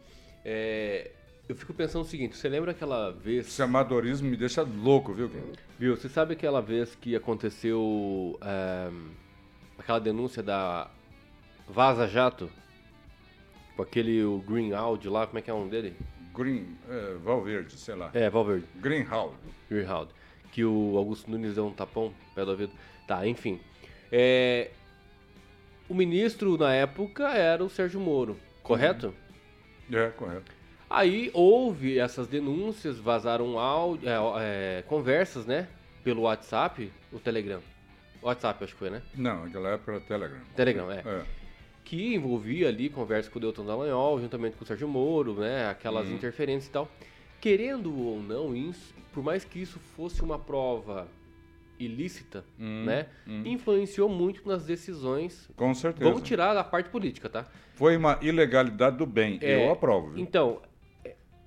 É, eu fico pensando o seguinte, você lembra aquela vez...
Esse amadorismo me deixa louco, viu?
Viu, você sabe aquela vez que aconteceu é, aquela denúncia da Vaza Jato? Com aquele o Greenhalgh lá, como é que é o nome dele?
Green, é, Valverde, sei lá.
É, Valverde.
Greenhalgh.
Greenhalgh. Que o Augusto Nunes deu um tapão pé do ouvido. Tá, enfim. É, o ministro na época era o Sérgio Moro, correto?
É, correto.
Aí houve essas denúncias, vazaram áudio, é, é, conversas, né? Pelo WhatsApp, o Telegram. WhatsApp, acho que foi, né?
Não, naquela época era Telegram.
Telegram, é.
É.
Que envolvia ali conversa com o Deltan Dallagnol, juntamente com o Sérgio Moro, né? Aquelas
Uhum.
interferências e tal. Querendo ou não, isso, por mais que isso fosse uma prova ilícita,
Uhum,
né? Influenciou muito nas decisões.
Com certeza.
Vamos tirar da parte política, tá?
Foi uma ilegalidade do bem.
É,
Eu aprovo. viu?
Então,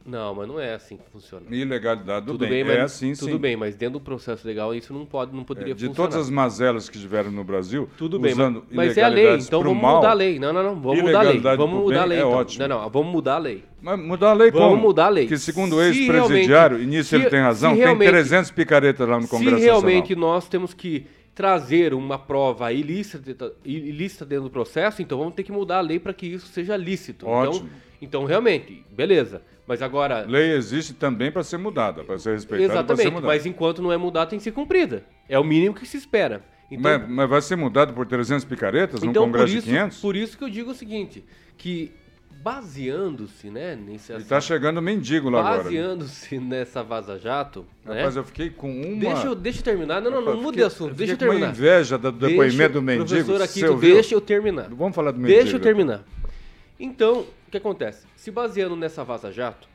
não, mas não é assim que funciona.
Ilegalidade do
tudo
bem.
bem,
é assim,
tudo
sim.
bem, mas dentro do processo legal isso não pode, não
É,
poderia
de
funcionar.
todas as mazelas que tiveram no Brasil,
Tudo bem,
usando
mas, mas é a lei, então vamos
mal,
mudar a lei. Não, não, não, vamos mudar a lei. Vamos mudar a lei,
é
então.
ótimo.
Não, não, vamos mudar a lei.
Mas mudar a lei
Vamos
como?
mudar a lei.
Que segundo o ex-presidiário, e nisso ele tem razão, tem
realmente-
300 picaretas lá no Congresso
Se realmente
Nacional.
nós temos que trazer uma prova ilícita, ilícita dentro do processo, então vamos ter que mudar a lei para que isso seja lícito.
Ótimo.
Então, então, realmente, beleza. Mas agora,
Lei existe também para ser mudada, para ser respeitada, para ser
exatamente,
mudada.
mas enquanto não é mudado, tem que ser cumprida. É o mínimo que se espera. Então,
mas, mas vai ser mudado por 300 picaretas num
então por
Congresso
isso,
de 500?
por isso que eu digo o seguinte, que baseando-se, né, nesse
E tá chegando mendigo lá agora. né?
baseando-se nessa Vaza Jato, né?
Rapaz, eu fiquei com uma...
Deixa eu, deixa eu terminar. Não, não, não mude de assunto. Deixa eu
fiquei com uma
terminar.
inveja do
Deixa-
depoimento do mendigo.
Professor aqui, deixa eu terminar.
Vamos falar do mendigo.
Deixa eu terminar. Então, o que acontece? Se baseando nessa Vaza Jato,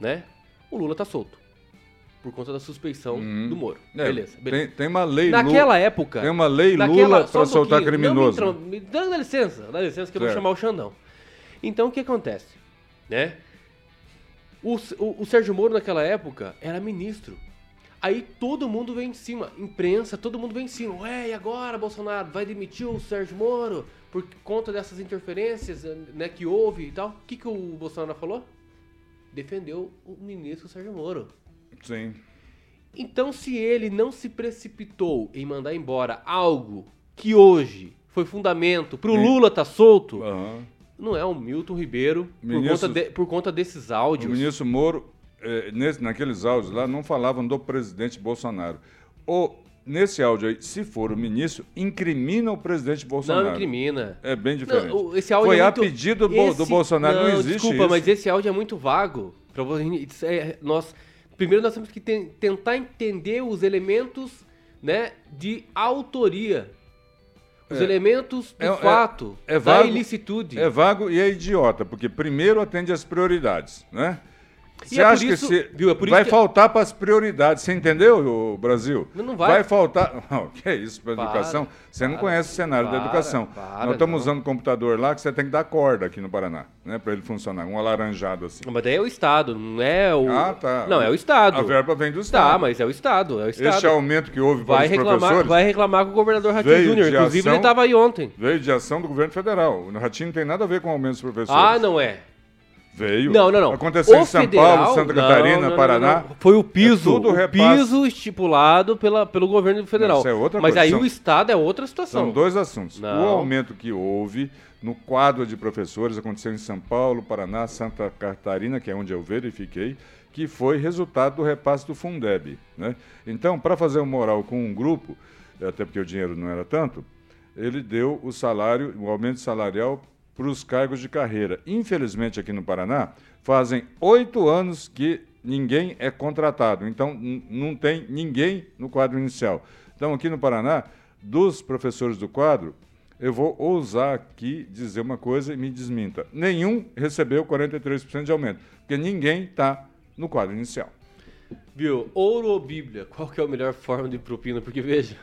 né? O Lula tá solto. Por conta da suspeição
Uhum.
do Moro.
É,
beleza, beleza.
Tem, tem uma lei
Naquela
Lula,
época.
tem uma lei
naquela-
Lula para
um
soltar criminoso.
Não me, me dá, licença, dá licença que eu vou
Certo.
chamar o Xandão. Então o que acontece? Né? O, o, o Sérgio Moro naquela época era ministro. Aí todo mundo vem em cima, imprensa, todo mundo vem em cima. Ué, e agora, Bolsonaro? Vai demitir o Sérgio Moro por conta dessas interferências né, que houve e tal? O que, que o Bolsonaro falou? Defendeu o ministro Sérgio Moro.
Sim.
Então, se ele não se precipitou em mandar embora algo que hoje foi fundamento pro
Sim.
Lula tá solto,
Aham.
não é o Milton Ribeiro por,
Ministro-
conta, de- por conta desses
O
áudios.
ministro Moro, eh, nesse- naqueles áudios lá, não falavam do presidente Bolsonaro. O, nesse áudio aí, se for o ministro, incrimina o presidente Bolsonaro.
Não incrimina.
É bem diferente.
Não, esse áudio
Foi
é
a
muito-
pedido do, Bo- do
esse-
Bolsonaro, não, existe
Desculpa,
isso.
mas esse áudio é muito vago é, nós, primeiro nós temos que ten- tentar entender os elementos né, de autoria. Os
É.
elementos do
É- é-
fato,
é
da
vago-
ilicitude.
É vago e é idiota, porque primeiro atende às prioridades, né?
E
Você
é
acha
isso-
que se
viu, é
vai
que-
faltar para as prioridades, você entendeu, o Brasil?
Não vai.
Vai faltar. <laughs> Não, que é isso para
Para,
educação? Você não
para,
conhece o cenário da
para,
educação.
para,
Nós estamos
não.
usando um computador lá que você tem que dar corda aqui no Paraná, né, para ele funcionar, um alaranjado assim.
Mas daí é o Estado, não é o.
Ah, tá.
Não, é o Estado.
A verba vem do Estado.
Tá, mas é o Estado. É o Estado.
Este aumento que houve para
vai,
os
reclamar,
professores
vai reclamar com o governador Ratinho Júnior. Inclusive,
ação-
ele estava aí ontem.
veio de ação do governo federal. O Ratinho não tem nada a ver com o aumento dos professores.
Ah, não é.
Veio.
Não, não, não.
Aconteceu
O
em São
federal-
Paulo, Santa
não,
Catarina,
não,
Paraná.
Foi o piso,
É tudo
o piso estipulado pela, pelo governo federal.
Isso é outra
Mas
coisa,
aí
são-
o Estado é outra situação.
São dois assuntos. O aumento que houve no quadro de professores aconteceu em São Paulo, Paraná, Santa Catarina, que é onde eu verifiquei, que foi resultado do repasse do Fundeb. Né? Então, para fazer um moral com um grupo, até porque o dinheiro não era tanto, ele deu o salário, o aumento salarial para os cargos de carreira. Infelizmente, aqui no Paraná, fazem oito anos que ninguém é contratado. Então, não tem ninguém no quadro inicial. Então, aqui no Paraná, dos professores do quadro, eu vou ousar aqui dizer uma coisa e me desminta. Nenhum recebeu 43% de aumento, porque ninguém está no quadro inicial.
Viu? Ouro ou Bíblia? Qual que é a melhor forma de propina? Porque, veja,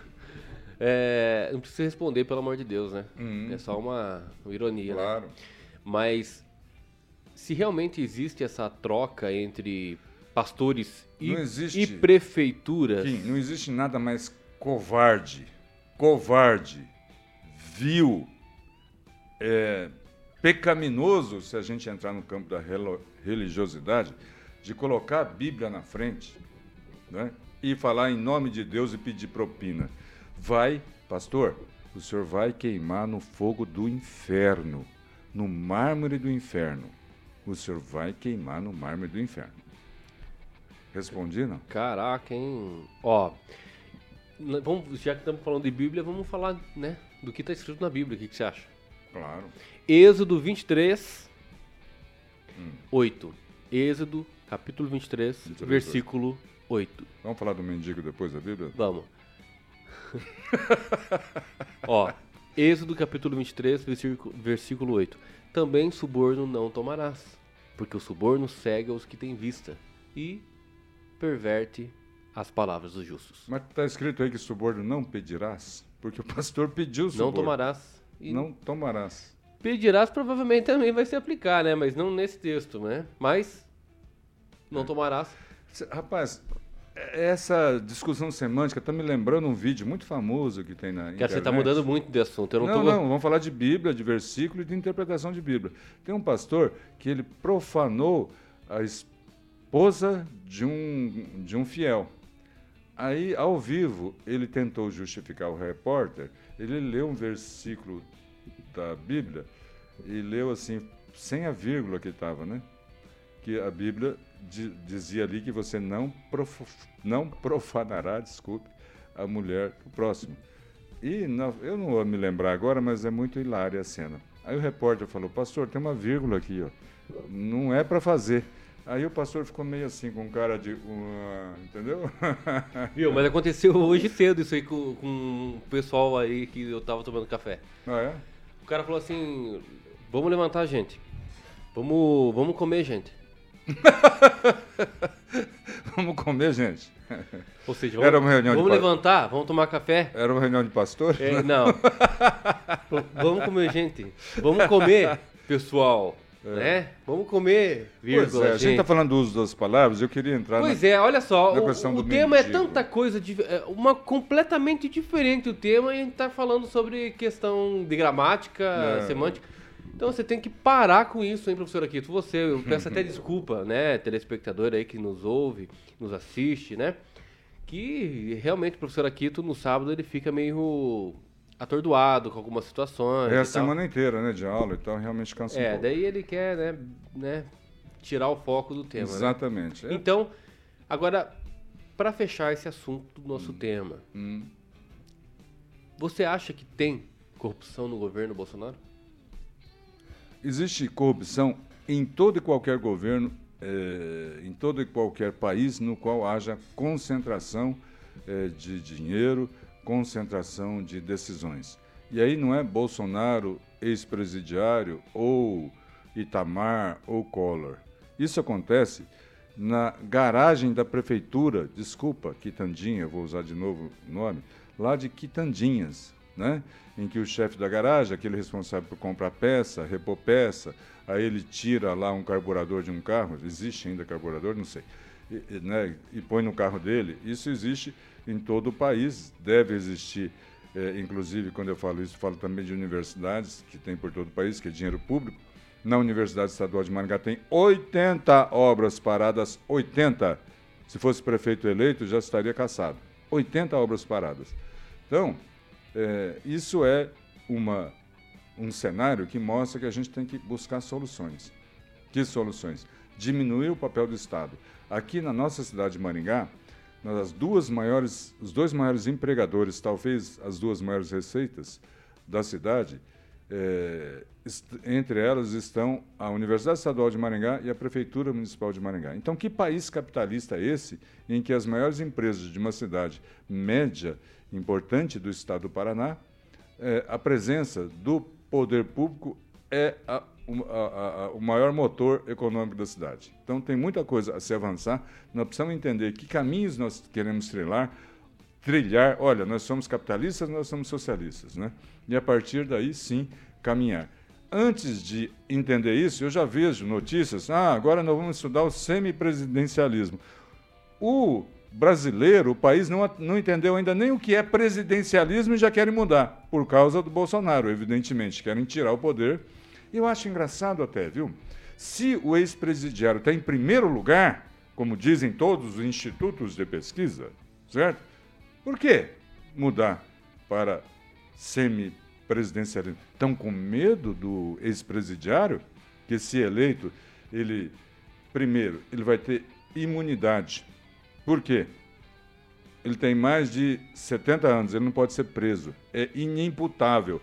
é, não precisa responder, pelo amor de Deus, né? É só uma, uma ironia, né?
Uhum. Claro.
Mas se realmente existe essa troca entre pastores e, e prefeituras...
Kim, não existe nada mais covarde, covarde, vil, é, pecaminoso, se a gente entrar no campo da religiosidade, de colocar a Bíblia na frente né, e falar em nome de Deus e pedir propina. Vai, pastor, o senhor vai queimar no fogo do inferno, no mármore do inferno. O senhor vai queimar no mármore do inferno. Respondi, não?
Caraca, hein? Ó, vamos, já que estamos falando de Bíblia, vamos falar, né, do que está escrito na Bíblia. O que, que você acha?
Claro.
Êxodo 23,
Hum.
8. Êxodo, capítulo 23,
23,
versículo 8.
Vamos falar do mendigo depois da Bíblia?
Vamos. <laughs> Ó, Êxodo capítulo 23, versículo, versículo 8. Também suborno não tomarás, porque o suborno cega os que têm vista e perverte as palavras dos justos.
Mas está escrito aí que suborno não pedirás? Porque o pastor pediu
Não
suborno.
tomarás. E
Não tomarás.
pedirás provavelmente também vai se aplicar, né? Mas não nesse texto, né? Mas não
É.
tomarás.
Rapaz, essa discussão semântica está me lembrando um vídeo muito famoso que tem na
Cara,
internet.
você tá mudando muito de assunto. Eu não,
Não,
tô...
não, vamos falar de Bíblia, de versículo e de interpretação de Bíblia. Tem um pastor que ele profanou a esposa de um, de um fiel. Aí, ao vivo, ele tentou justificar o repórter, ele leu um versículo da Bíblia e leu assim, sem a vírgula que estava, né? Que a Bíblia di- dizia ali que você não, prof- não profanará, desculpe, a mulher do próximo. E na- eu não vou me lembrar agora, mas é muito hilária a cena. Aí o repórter falou, pastor, tem uma vírgula aqui, ó. Não é para fazer. Aí o pastor ficou meio assim, com cara de. "Uá", entendeu? <laughs>
Viu? Mas aconteceu hoje cedo isso aí com, com o pessoal aí que eu tava tomando café.
ah, é?
O cara falou assim: vamos levantar, gente. Vamos, vamos comer, gente. <laughs>
Vamos comer, gente.
Ou seja, vamos,
Era uma reunião de
vamos
pa-
levantar, vamos tomar café.
Era uma reunião de pastor?
É, não. <laughs> Vamos comer, gente. Vamos comer, pessoal. Né? Vamos comer,
É. Pois
vírgula,
é, a gente
gente.
está falando do uso das palavras, eu queria entrar
Pois
na...
é, olha só, o, o tema é
mendigo.
tanta coisa, de, é uma completamente diferente o tema e a gente tá falando sobre questão de gramática,
É.
semântica. Então você tem que parar com isso, hein, professor Aquito? Você, eu peço até desculpa, né, telespectador aí que nos ouve, nos assiste, né? Que realmente o professor Aquito no sábado ele fica meio atordoado com algumas situações.
É
e
a
tal.
semana inteira, né, de aula, então realmente cansa um
É,
pouco.
daí ele quer, né, né, tirar o foco do tema. né?
Exatamente. É.
Então, agora, para fechar esse assunto do nosso tema,
Hum.
você acha que tem corrupção no governo Bolsonaro?
Existe corrupção em todo e qualquer governo é, em todo e qualquer país no qual haja concentração é, de dinheiro, concentração de decisões. E aí não é Bolsonaro, ex-presidiário, ou Itamar, ou Collor. Isso acontece na garagem da prefeitura, desculpa, Quitandinha, vou usar de novo o nome, lá de Quitandinhas, né? em que o chefe da garagem, aquele responsável por comprar peça, repor peça, aí ele tira lá um carburador de um carro, existe ainda carburador, não sei, e, né? e põe no carro dele. Isso existe em todo o país, deve existir, é, inclusive quando eu falo isso, falo também de universidades que tem por todo o país, que é dinheiro público. Na Universidade Estadual de Maringá tem 80 obras paradas, 80. Se fosse prefeito eleito, já estaria caçado. 80 obras paradas. Então, é, isso é uma, um cenário que mostra que a gente tem que buscar soluções. Que soluções? Diminuir o papel do Estado. Aqui na nossa cidade de Maringá, as duas maiores, os dois maiores empregadores, talvez as duas maiores receitas da cidade, é, entre elas estão a Universidade Estadual de Maringá e a Prefeitura Municipal de Maringá. Então, que país capitalista é esse em que as maiores empresas de uma cidade média importante do estado do Paraná, é, a presença do poder público é a, a, a, o maior motor econômico da cidade. Então tem muita coisa a se avançar. Nós precisamos entender que caminhos nós queremos trilhar. Trilhar, olha, nós somos capitalistas, nós somos socialistas, né? E a partir daí, sim, caminhar. Antes de entender isso, eu já vejo notícias. Ah, agora nós vamos estudar o semipresidencialismo. O brasileiro, o país não, não entendeu ainda nem o que é presidencialismo e já querem mudar, por causa do Bolsonaro, evidentemente. Querem tirar o poder. E eu acho engraçado até, viu? Se o ex-presidiário está em primeiro lugar, como dizem todos os institutos de pesquisa, certo? Por que mudar para semi-presidencialismo? Estão com medo do ex-presidiário? Que se eleito, ele, primeiro, ele vai ter imunidade por quê? Ele tem mais de 70 anos, ele não pode ser preso. É inimputável.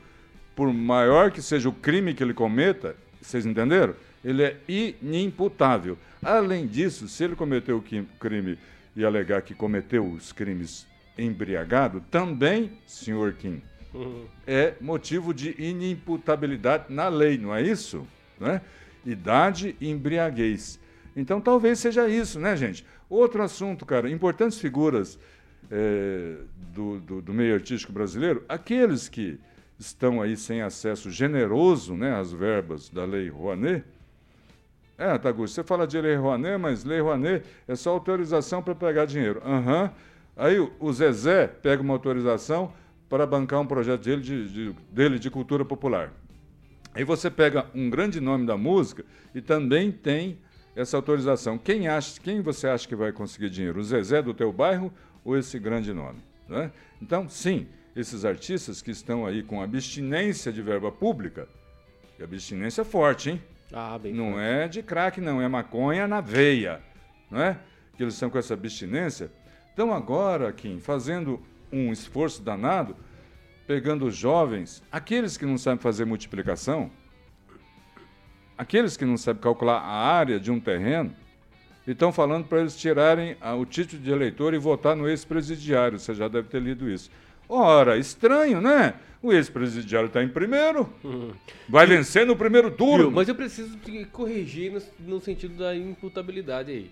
Por maior que seja o crime que ele cometa, vocês entenderam? Ele é inimputável. Além disso, se ele cometeu o crime e alegar que cometeu os crimes embriagado, também, senhor Kim, uhum. é motivo de inimputabilidade na lei, não é isso? Não é? Idade e embriaguez. Então talvez seja isso, né, gente? Outro assunto, cara, importantes figuras é, do, do, do, meio artístico brasileiro, aqueles que estão aí sem acesso generoso né, às verbas da Lei Rouanet. É, Taguchi, você fala de Lei Rouanet, mas Lei Rouanet é só autorização para pegar dinheiro. Aham. Uhum. Aí o Zezé pega uma autorização para bancar um projeto dele de, de, dele de cultura popular. Aí você pega um grande nome da música e também tem essa autorização. Quem, acha, quem você acha que vai conseguir dinheiro? O Zezé do teu bairro ou esse grande nome? Né? Então, sim, esses artistas que estão aí com abstinência de verba pública, e abstinência forte, hein?
Ah, bem
não
forte.
é de crack, não, é maconha na veia, não é? Que eles estão com essa abstinência. Então agora, Kim, fazendo um esforço danado, pegando os jovens, aqueles que não sabem fazer multiplicação, aqueles que não sabem calcular a área de um terreno, estão falando para eles tirarem ah, o título de eleitor e votar no ex-presidiário. Você já deve ter lido isso. Ora, estranho, né? O ex-presidiário está em primeiro, vai vencer no primeiro turno.
Mas eu preciso corrigir no, no sentido da imputabilidade aí.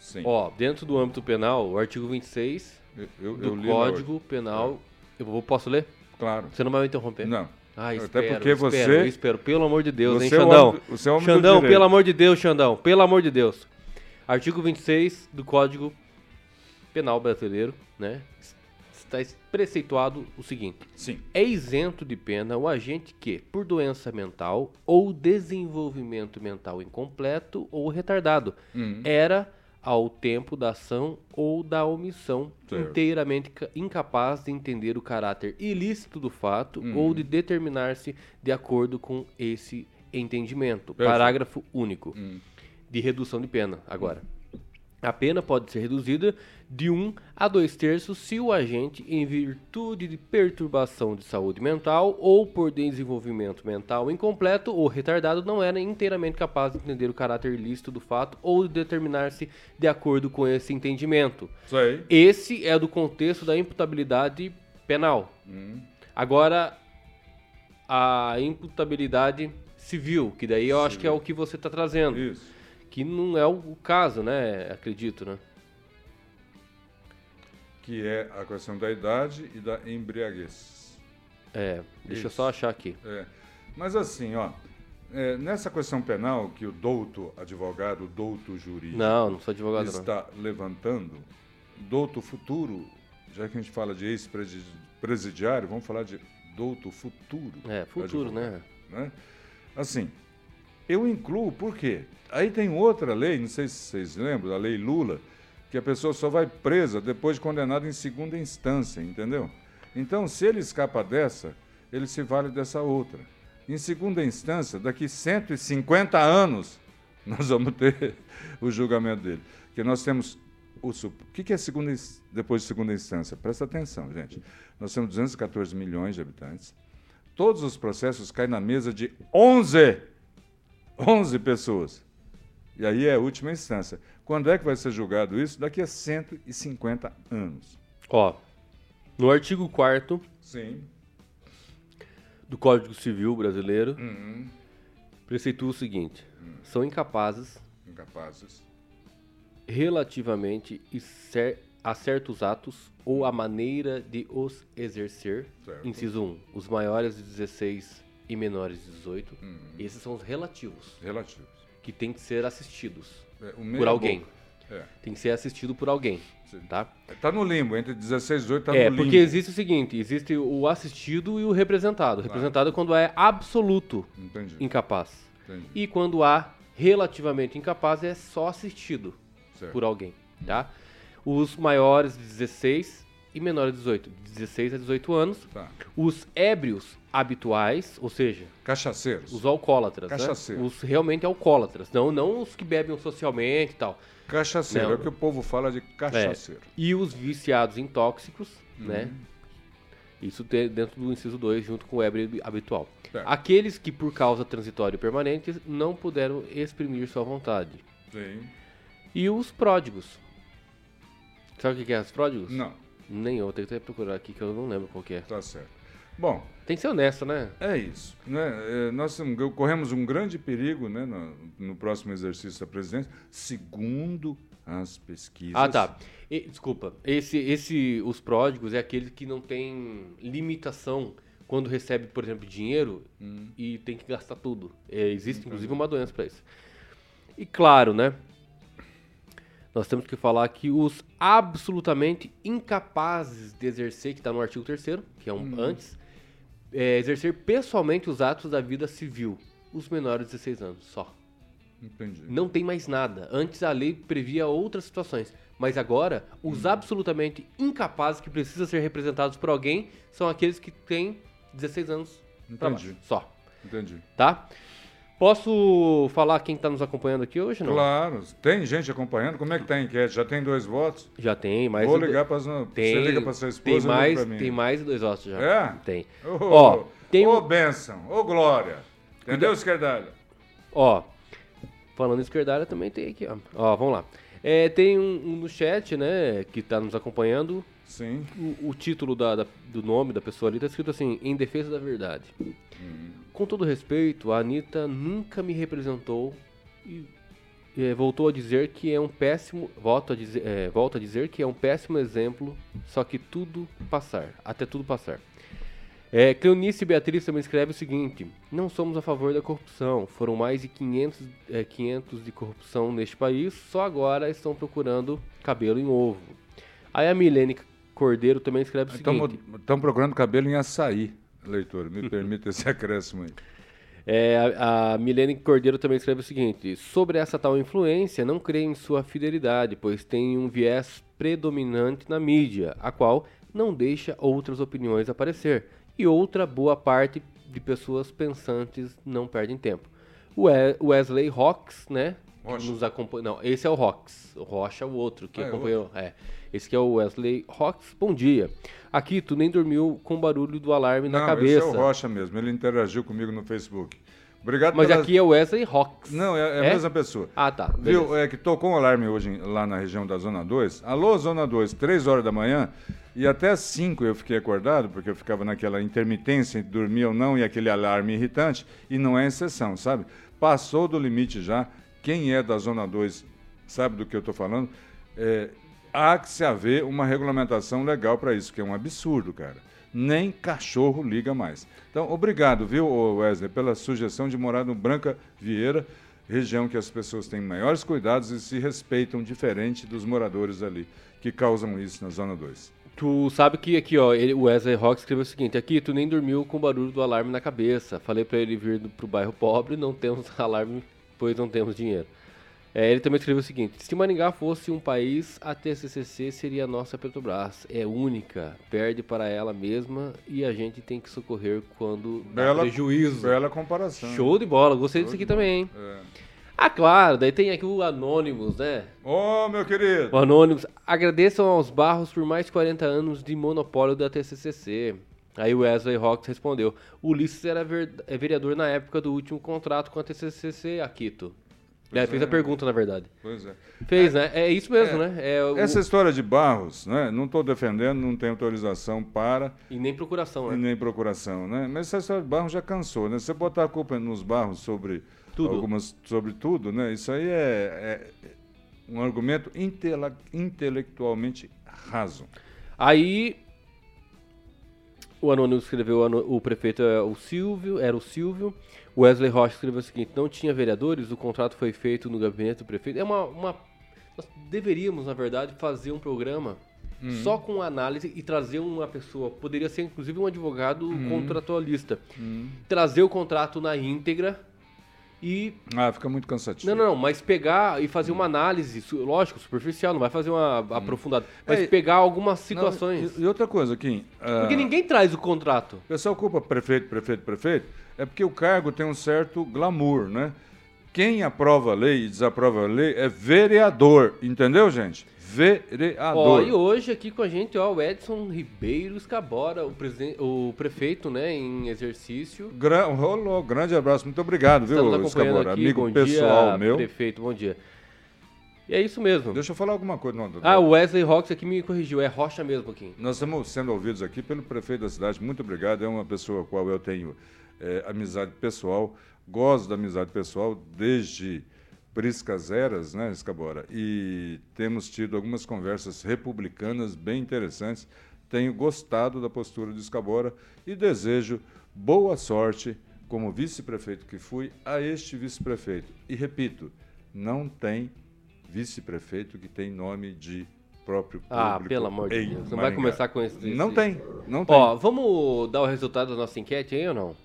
Sim. Ó, dentro do âmbito penal, o artigo 26 eu, eu, do eu Código Penal. É. Eu posso ler?
Claro.
Você não vai me interromper?
Não.
Ah, espero, Até porque você. Espero, espero, pelo amor de Deus, hein, é Xandão?
É você é
Xandão, pelo amor de Deus, Xandão, pelo amor de Deus. Artigo 26 do Código Penal Brasileiro, né? Está preceituado o seguinte:
Sim.
É isento de pena o agente que, por doença mental ou desenvolvimento mental incompleto ou retardado, uhum. era ao tempo da ação ou da omissão, certo. inteiramente incapaz de entender o caráter ilícito do fato hum. ou de determinar-se de acordo com esse entendimento. Perfeito. Parágrafo único. Hum. De redução de pena, agora. A pena pode ser reduzida de 1 a 2 terços se o agente, em virtude de perturbação de saúde mental ou por desenvolvimento mental incompleto ou retardado, não era inteiramente capaz de entender o caráter ilícito do fato ou de determinar-se de acordo com esse entendimento.
Isso aí.
Esse é do contexto da imputabilidade penal. Agora, a imputabilidade civil, que daí eu acho que é o que você está trazendo.
Isso.
Que não é o caso, né? Acredito, né?
Que é a questão da idade e da embriaguez.
É, deixa eu
Isso.
só achar aqui.
É. Mas assim, ó, é, nessa questão penal que o douto advogado, o douto jurídico
Não, não sou advogado, não.
está levantando, douto futuro, já que a gente fala de ex-presidiário, vamos falar de douto futuro.
É, futuro, né?
né? Assim, eu incluo, por quê? Aí tem outra lei, não sei se vocês lembram, a lei Lula, que a pessoa só vai presa depois de condenada em segunda instância, entendeu? Então, se ele escapa dessa, ele se vale dessa outra. Em segunda instância, daqui 150 anos, <laughs> nós vamos ter o julgamento dele. Porque nós temos o, o que é segunda, depois de segunda instância? Presta atenção, gente. Nós temos 214 milhões de habitantes. Todos os processos caem na mesa de 11, 11 pessoas. E aí é a última instância. Quando é que vai ser julgado isso? Daqui a 150 anos.
Ó, no artigo 4
Sim.
do Código Civil Brasileiro,
Uhum.
preceitua o seguinte: são incapazes
Incapazes.
relativamente a certos atos ou a maneira de os exercer.
Certo.
Inciso 1. Os maiores de 16 e menores de 18.
Uhum.
Esses são os relativos,
Relativos.
Que têm que ser assistidos
É,
por alguém.
boca. É.
Tem que ser assistido por alguém,
Sim.
tá?
Tá no limbo, entre 16 e 18 tá
é,
no limbo.
porque existe o seguinte, existe o assistido e o representado. O representado é quando é absoluto
Entendi.
incapaz.
Entendi.
E quando há relativamente incapaz é só assistido
Certo.
por alguém, tá? Os maiores de 16 e menores de 18, de 16 a 18 anos.
Tá.
Os ébrios habituais, ou seja,
Cachaceiros.
os alcoólatras, né?
Cachaceiros.
Os realmente alcoólatras, não, não os que bebem socialmente e tal.
Cachaceiro,
Não.
é o que o povo fala de cachaceiro.
E os viciados em tóxicos, né?
Uhum.
Isso te- dentro do inciso 2, junto com o ébrio habitual. Aqueles que, por causa transitória e permanente, não puderam exprimir sua vontade.
Sim.
E os pródigos. Sabe o que que é os pródigos?
Não,
Nem eu, tenho que até procurar aqui que eu não lembro qual que é.
tá certo. Bom,
Tem que ser honesto, né?
é isso. Né? É, nós corremos um grande perigo né, no, no próximo exercício da presidência, segundo as pesquisas.
Ah, tá. E- desculpa. Esse, esse, os pródigos é aquele que não tem limitação quando recebe, por exemplo, dinheiro
Hum.
e tem que gastar tudo. É, existe, inclusive, uma doença para isso. E claro, né? Nós temos que falar que os absolutamente incapazes de exercer, que está no artigo 3 que é um antes, é, exercer pessoalmente os atos da vida civil. Os menores de 16 anos, só.
Entendi.
Não tem mais nada. Antes a lei previa outras situações. Mas agora, os
Uhum.
absolutamente incapazes que precisam ser representados por alguém são aqueles que têm 16 anos
Entendi.
baixo. Só.
Entendi.
Tá? Posso falar quem está nos acompanhando aqui hoje? Não?
Claro, tem gente acompanhando. Como é que tá a enquete? Já tem dois votos?
Já tem, mas.
Vou ligar para Você liga para sua esposa
tem mais,
mim.
tem mais dois votos já.
É?
Tem.
Ô,
Ó, tem
ô
um-
bênção, ô glória. Entendeu, esquerdalha?
Ó, falando em esquerdalha também tem aqui, ó. Ó, vamos lá. É, tem um, um no chat, né, que está nos acompanhando.
Sim.
O, o título da- da- do nome da pessoa ali tá escrito assim, em defesa da verdade. Com todo respeito, a Anitta nunca me representou e é, voltou a dizer que é um péssimo. Volto a dizer, é, volto a dizer que é um péssimo exemplo, só que tudo passar, até tudo passar. É, Cleonice Beatriz também escreve o seguinte: Não somos a favor da corrupção. Foram mais de 500, é, 500 de corrupção neste país, só agora estão procurando cabelo em ovo. Aí a Milene Cordeiro também escreve o seguinte:
Estão procurando cabelo em açaí, leitor. Me <laughs> permita esse acréscimo aí.
É, a, a Milene Cordeiro também escreve o seguinte: sobre essa tal influência, não creio em sua fidelidade, pois tem um viés predominante na mídia, a qual não deixa outras opiniões aparecer, e outra boa parte de pessoas pensantes não perdem tempo. O We- Wesley Hawks, né,
Rocha.
nos acompanha. Não, esse é o Rox. O Rocha é o outro que
Ah, é
acompanhou. É. Esse que é o Wesley Rox. Bom dia. Aqui, tu nem dormiu com o barulho do alarme na
Não,
cabeça.
esse é o Rocha mesmo. Ele interagiu comigo no Facebook. Obrigado
Mas
pela-
aqui é o Wesley Rox.
Não, é, é a
É?
mesma pessoa.
Ah, tá. beleza.
Viu? É que tocou um alarme hoje lá na região da Zona 2. Alô, Zona 2, 3 horas da manhã. E até às 5 eu fiquei acordado, porque eu ficava naquela intermitência entre dormir ou não e aquele alarme irritante. E não é exceção, sabe? Passou do limite já. Quem é da Zona 2 sabe do que eu estou falando. É, há que se haver uma regulamentação legal para isso, que é um absurdo, cara. Nem cachorro liga mais. Então, obrigado, viu, Wesley, pela sugestão de morar no Branca Vieira, região que as pessoas têm maiores cuidados e se respeitam diferente dos moradores ali, que causam isso na Zona 2.
Tu sabe que aqui, ó, ele- o Wesley Rock escreveu o seguinte: aqui, tu nem dormiu com o barulho do alarme na cabeça. Falei pra ele vir do- pro bairro pobre, não temos <laughs> alarme, pois não temos dinheiro. É, ele também escreveu o seguinte: se Maringá fosse um país, a TCCC seria a nossa Petrobras. É única, perde para ela mesma e a gente tem que socorrer quando dá
Bela-
prejuízo.
Bela comparação.
Show de bola, gostei disso aqui também, hein?
É.
Ah, claro, daí tem aqui o Anonymous, né?
Ô, meu querido!
O Anônimos, agradeçam aos Barros por mais 40 anos de monopólio da TCCC. Aí o Wesley Rocks respondeu: Ulisses era é vereador na época do último contrato com a TCCC, Aquito. Ele fez
é.
a pergunta, na verdade.
Pois é.
Fez, né? É isso mesmo, né? É o-
Essa história de Barros, né? Não estou defendendo, não tenho autorização para
E nem procuração,
e
né?
nem procuração, né? Mas essa história de Barros já cansou, né? Você botar a culpa nos Barros sobre
Tudo.
algumas, sobre tudo, né? Isso aí é, é um argumento intela- intelectualmente raso.
Aí o Anônimo escreveu, o prefeito é o Silvio, era o Silvio. O Wesley Rocha escreveu o seguinte: não tinha vereadores, o contrato foi feito no gabinete do prefeito. É uma. uma- nós deveríamos, na verdade, fazer um programa só com análise e trazer uma pessoa, poderia ser inclusive um advogado contratualista, trazer o contrato na íntegra e
Ah, fica muito cansativo.
não, não, não, mas pegar e fazer uma análise, lógico, superficial, não vai fazer uma aprofundada, mas
É,
pegar algumas
Não,
situações.
e, e outra coisa, Kim. ah,
Porque ninguém traz o contrato.
O pessoal culpa prefeito, prefeito, prefeito, é porque o cargo tem um certo glamour, né? Quem aprova a lei e desaprova a lei é vereador, entendeu, gente?
Ó,
Vereador.
e hoje aqui com a gente, ó, o Edson Ribeiro Escabora, o, o prefeito, né, em exercício.
Gra rolou, grande abraço, muito obrigado, viu, Escabora?
aqui.
Amigo
bom
pessoal
dia,
meu.
prefeito, bom dia. E é isso mesmo.
Deixa eu falar alguma coisa. Não,
Ah, o Wesley Rox aqui me corrigiu, é Rocha mesmo aqui.
Nós estamos sendo ouvidos aqui pelo prefeito da cidade, muito obrigado. É uma pessoa com a qual eu tenho eh, amizade pessoal, gosto da amizade pessoal desde priscas eras, né, Escabora? E temos tido algumas conversas republicanas bem interessantes. Tenho gostado da postura do Escabora e desejo boa sorte como vice-prefeito que fui a este vice-prefeito. E repito, não tem vice-prefeito que tem nome de próprio público.
Ah, pelo amor de Deus. Não vai começar com esse.
Não tem, não tem.
Ó, vamos dar o resultado da nossa enquete aí ou não?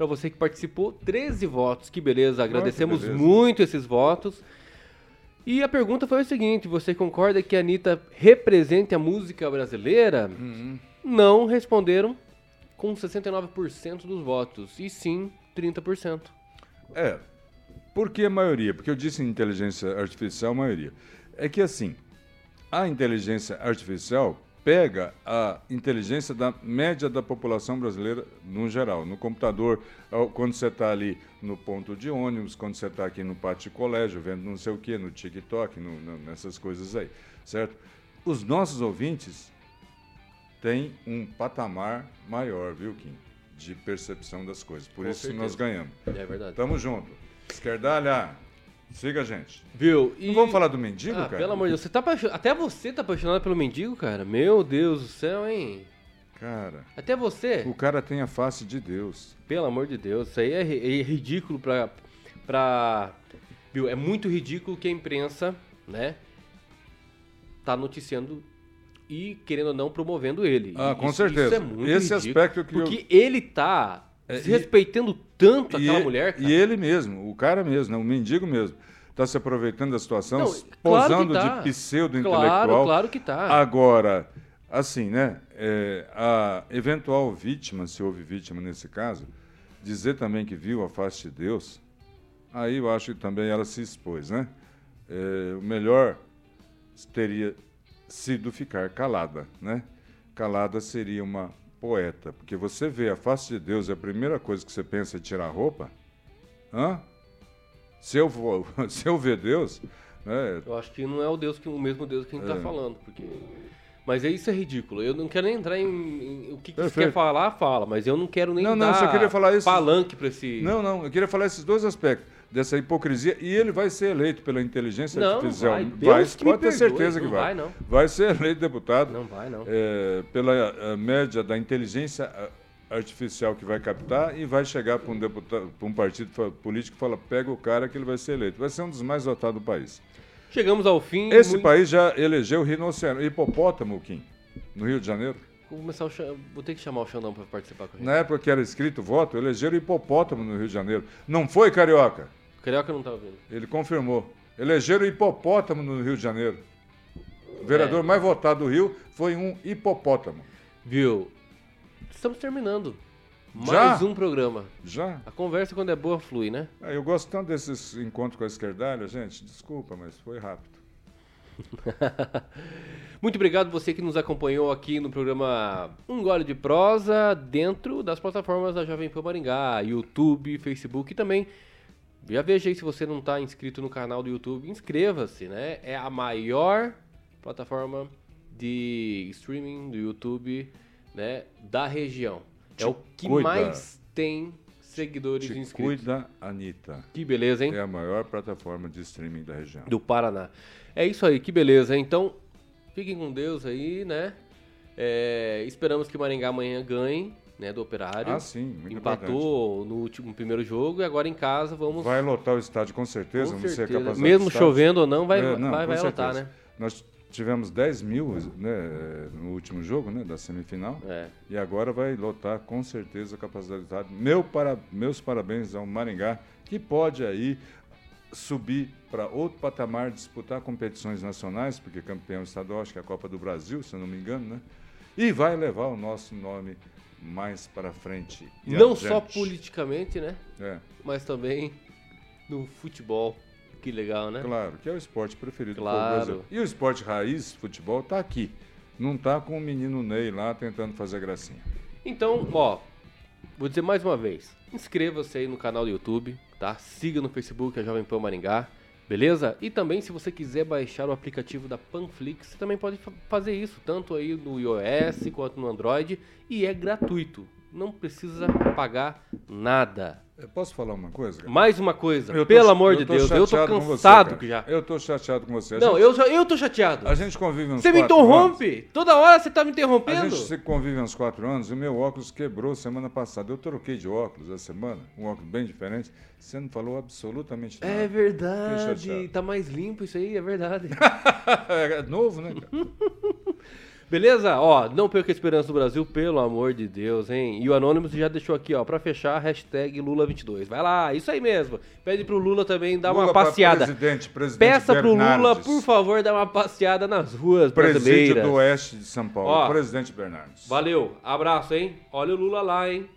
Pra você que participou, 13 votos, que beleza, agradecemos
beleza.
muito esses votos. E a pergunta foi o seguinte: você concorda que a Anitta represente a música brasileira?
Uhum.
Não responderam com 69% dos votos, e sim 30%.
É. Por que a maioria? Porque eu disse inteligência artificial, maioria. É que assim, a inteligência artificial pega a inteligência da média da população brasileira no geral. No computador, quando você está ali no ponto de ônibus, quando você está aqui no pátio de colégio, vendo não sei o que, no TikTok, no- no- nessas coisas aí, certo? Os nossos ouvintes têm um patamar maior, viu, Kim? De percepção das coisas. Por
Com
isso
certeza.
nós ganhamos.
É verdade.
Tamo junto. Esquerdalha, siga a gente.
Viu? E...
Não vamos falar do mendigo,
Ah,
cara?
pelo amor de Deus, você tá apaixon- até você tá apaixonado pelo mendigo, cara? Meu Deus do céu, hein?
Cara,
Até você?
o cara tem a face de Deus.
Pelo amor de Deus, isso aí é, é ridículo pra, pra. Viu? É muito ridículo que a imprensa, né? Tá noticiando e, querendo ou não, promovendo ele.
Ah,
E
com
isso-
certeza.
Isso é muito
Esse
ridículo,
aspecto que eu-
Porque ele tá
É,
desrespeitando tanto
E
aquela
e-
mulher, cara.
E ele mesmo, o cara mesmo, né? o mendigo mesmo, está se aproveitando da situação,
Não, claro
posando
tá.
de pseudo-intelectual.
Claro, claro que tá.
Agora, assim, né? é, a eventual vítima, se houve vítima nesse caso, dizer também que viu a face de Deus, aí eu acho que também ela se expôs, né? É, o melhor teria sido ficar calada, né? Calada seria uma poeta, porque você vê a face de Deus, é a primeira coisa que você pensa é tirar a roupa. Hã? Se eu, vou, <laughs> se eu ver Deus, né?
Eu acho que não é o Deus que o mesmo Deus que a gente
É.
tá falando, porque mas isso é ridículo. Eu não quero nem entrar em, em- o que, que você quer falar, fala, mas eu não quero nem
Não, não,
dar
só queria falar isso.
palanque para esse
Não, não, eu queria falar esses dois aspectos dessa hipocrisia e ele vai ser eleito pela inteligência
Não,
artificial.
vai. Me
pode ter
perdoe,
certeza que
não
vai.
vai, não.
Vai ser eleito deputado.
Não vai, não.
é, pela eh, média da inteligência ah, artificial que vai captar e vai chegar para um deputado, para um partido político e fala, pega o cara que ele vai ser eleito. Vai ser um dos mais votados do país.
Chegamos ao fim.
Esse
muito-
país já elegeu rinoceronte, hipopótamo, Kim, no Rio de Janeiro.
Vou começar o vou ter que chamar o Xandão para participar com a gente.
Na época que era escrito voto, elegeram hipopótamo no Rio de Janeiro. Não foi, Carioca?
O Carioca não tá ouvindo.
Ele confirmou. Elegeram hipopótamo no Rio de Janeiro. O vereador mais votado do Rio foi um hipopótamo.
Viu? Estamos terminando.
Já?
Mais um programa.
Já?
A conversa quando é boa flui, né?
Ah, Eu gosto tanto desses encontros com a esquerdalha, gente. Desculpa, mas foi rápido. <laughs>
Muito obrigado você que nos acompanhou aqui no programa Um Gole de Prosa, dentro das plataformas da Jovem Pan Maringá, YouTube, Facebook e também. Já veja aí se você não está inscrito no canal do YouTube, inscreva-se, né? É a maior plataforma de streaming do YouTube, né, da região. É o que
cuida.
mais tem seguidores
Te
inscritos.
cuida, Anitta.
Que beleza, hein?
É a maior plataforma de streaming da região.
do Paraná. É isso aí, que beleza. Então, fiquem com Deus aí, né? É, esperamos que Maringá amanhã ganhe, né, do Operário.
Ah, sim, muito
Empatou no último primeiro jogo e agora em casa vamos
Vai lotar o estádio com certeza,
com
não sei a
certeza.
capacidade
Mesmo chovendo ou não, vai,
É, não,
vai, vai lotar, né?
Nós tivemos 10 mil né, no último jogo né, da semifinal.
É.
E agora vai lotar com certeza a capacidade do estádio. Meu para, meus parabéns ao Maringá, que pode aí subir para outro patamar, disputar competições nacionais, porque campeão estadual, acho que é a Copa do Brasil, se eu não me engano, né? E vai levar o nosso nome mais para frente.
Não
adiante.
só politicamente, né?
É,
Mas também no futebol. Que legal, né?
claro, que é o esporte preferido do
Claro.
povo brasileiro. E o esporte raiz, futebol, está aqui. Não está com o menino Ney lá tentando fazer gracinha.
Então, ó, vou dizer mais uma vez. Inscreva-se aí no canal do YouTube, tá? Siga no Facebook a Jovem Pan Maringá, beleza? E também, se você quiser baixar o aplicativo da Panflix, você também pode fa- fazer isso, tanto aí no iOS quanto no Android, e é gratuito. Não precisa pagar nada.
Eu posso falar uma coisa? cara?
Mais uma coisa,
tô-
pelo amor de Deus, eu tô
você,
cansado
cara.
já.
Eu tô chateado com você. A
Não,
gente,
eu, eu tô chateado.
A gente convive uns
Você me
quatro anos.
interrompe! Toda hora você tá me
A
interrompendo.
gente se convive uns quatro anos e o meu óculos quebrou semana passada. Eu troquei de óculos essa semana, um óculos bem diferente. Você não falou absolutamente nada.
É verdade, tá mais limpo isso aí, é verdade. <laughs>
É novo, né? cara? <laughs>
Beleza? Ó, não perca a esperança do Brasil, pelo amor de Deus, hein? E o Anônimos já deixou aqui, ó, pra fechar, hashtag Lula22. Vai lá, isso aí mesmo. Pede pro Lula também dar uma
Lula pra
passeada.
Presidente, presidente
Peça pro Lula, por favor, dar uma passeada nas ruas
Presídio
brasileiras.
do Oeste de São Paulo,
Ó.
presidente Bernardes.
Valeu, abraço, hein? Olha o Lula lá, hein?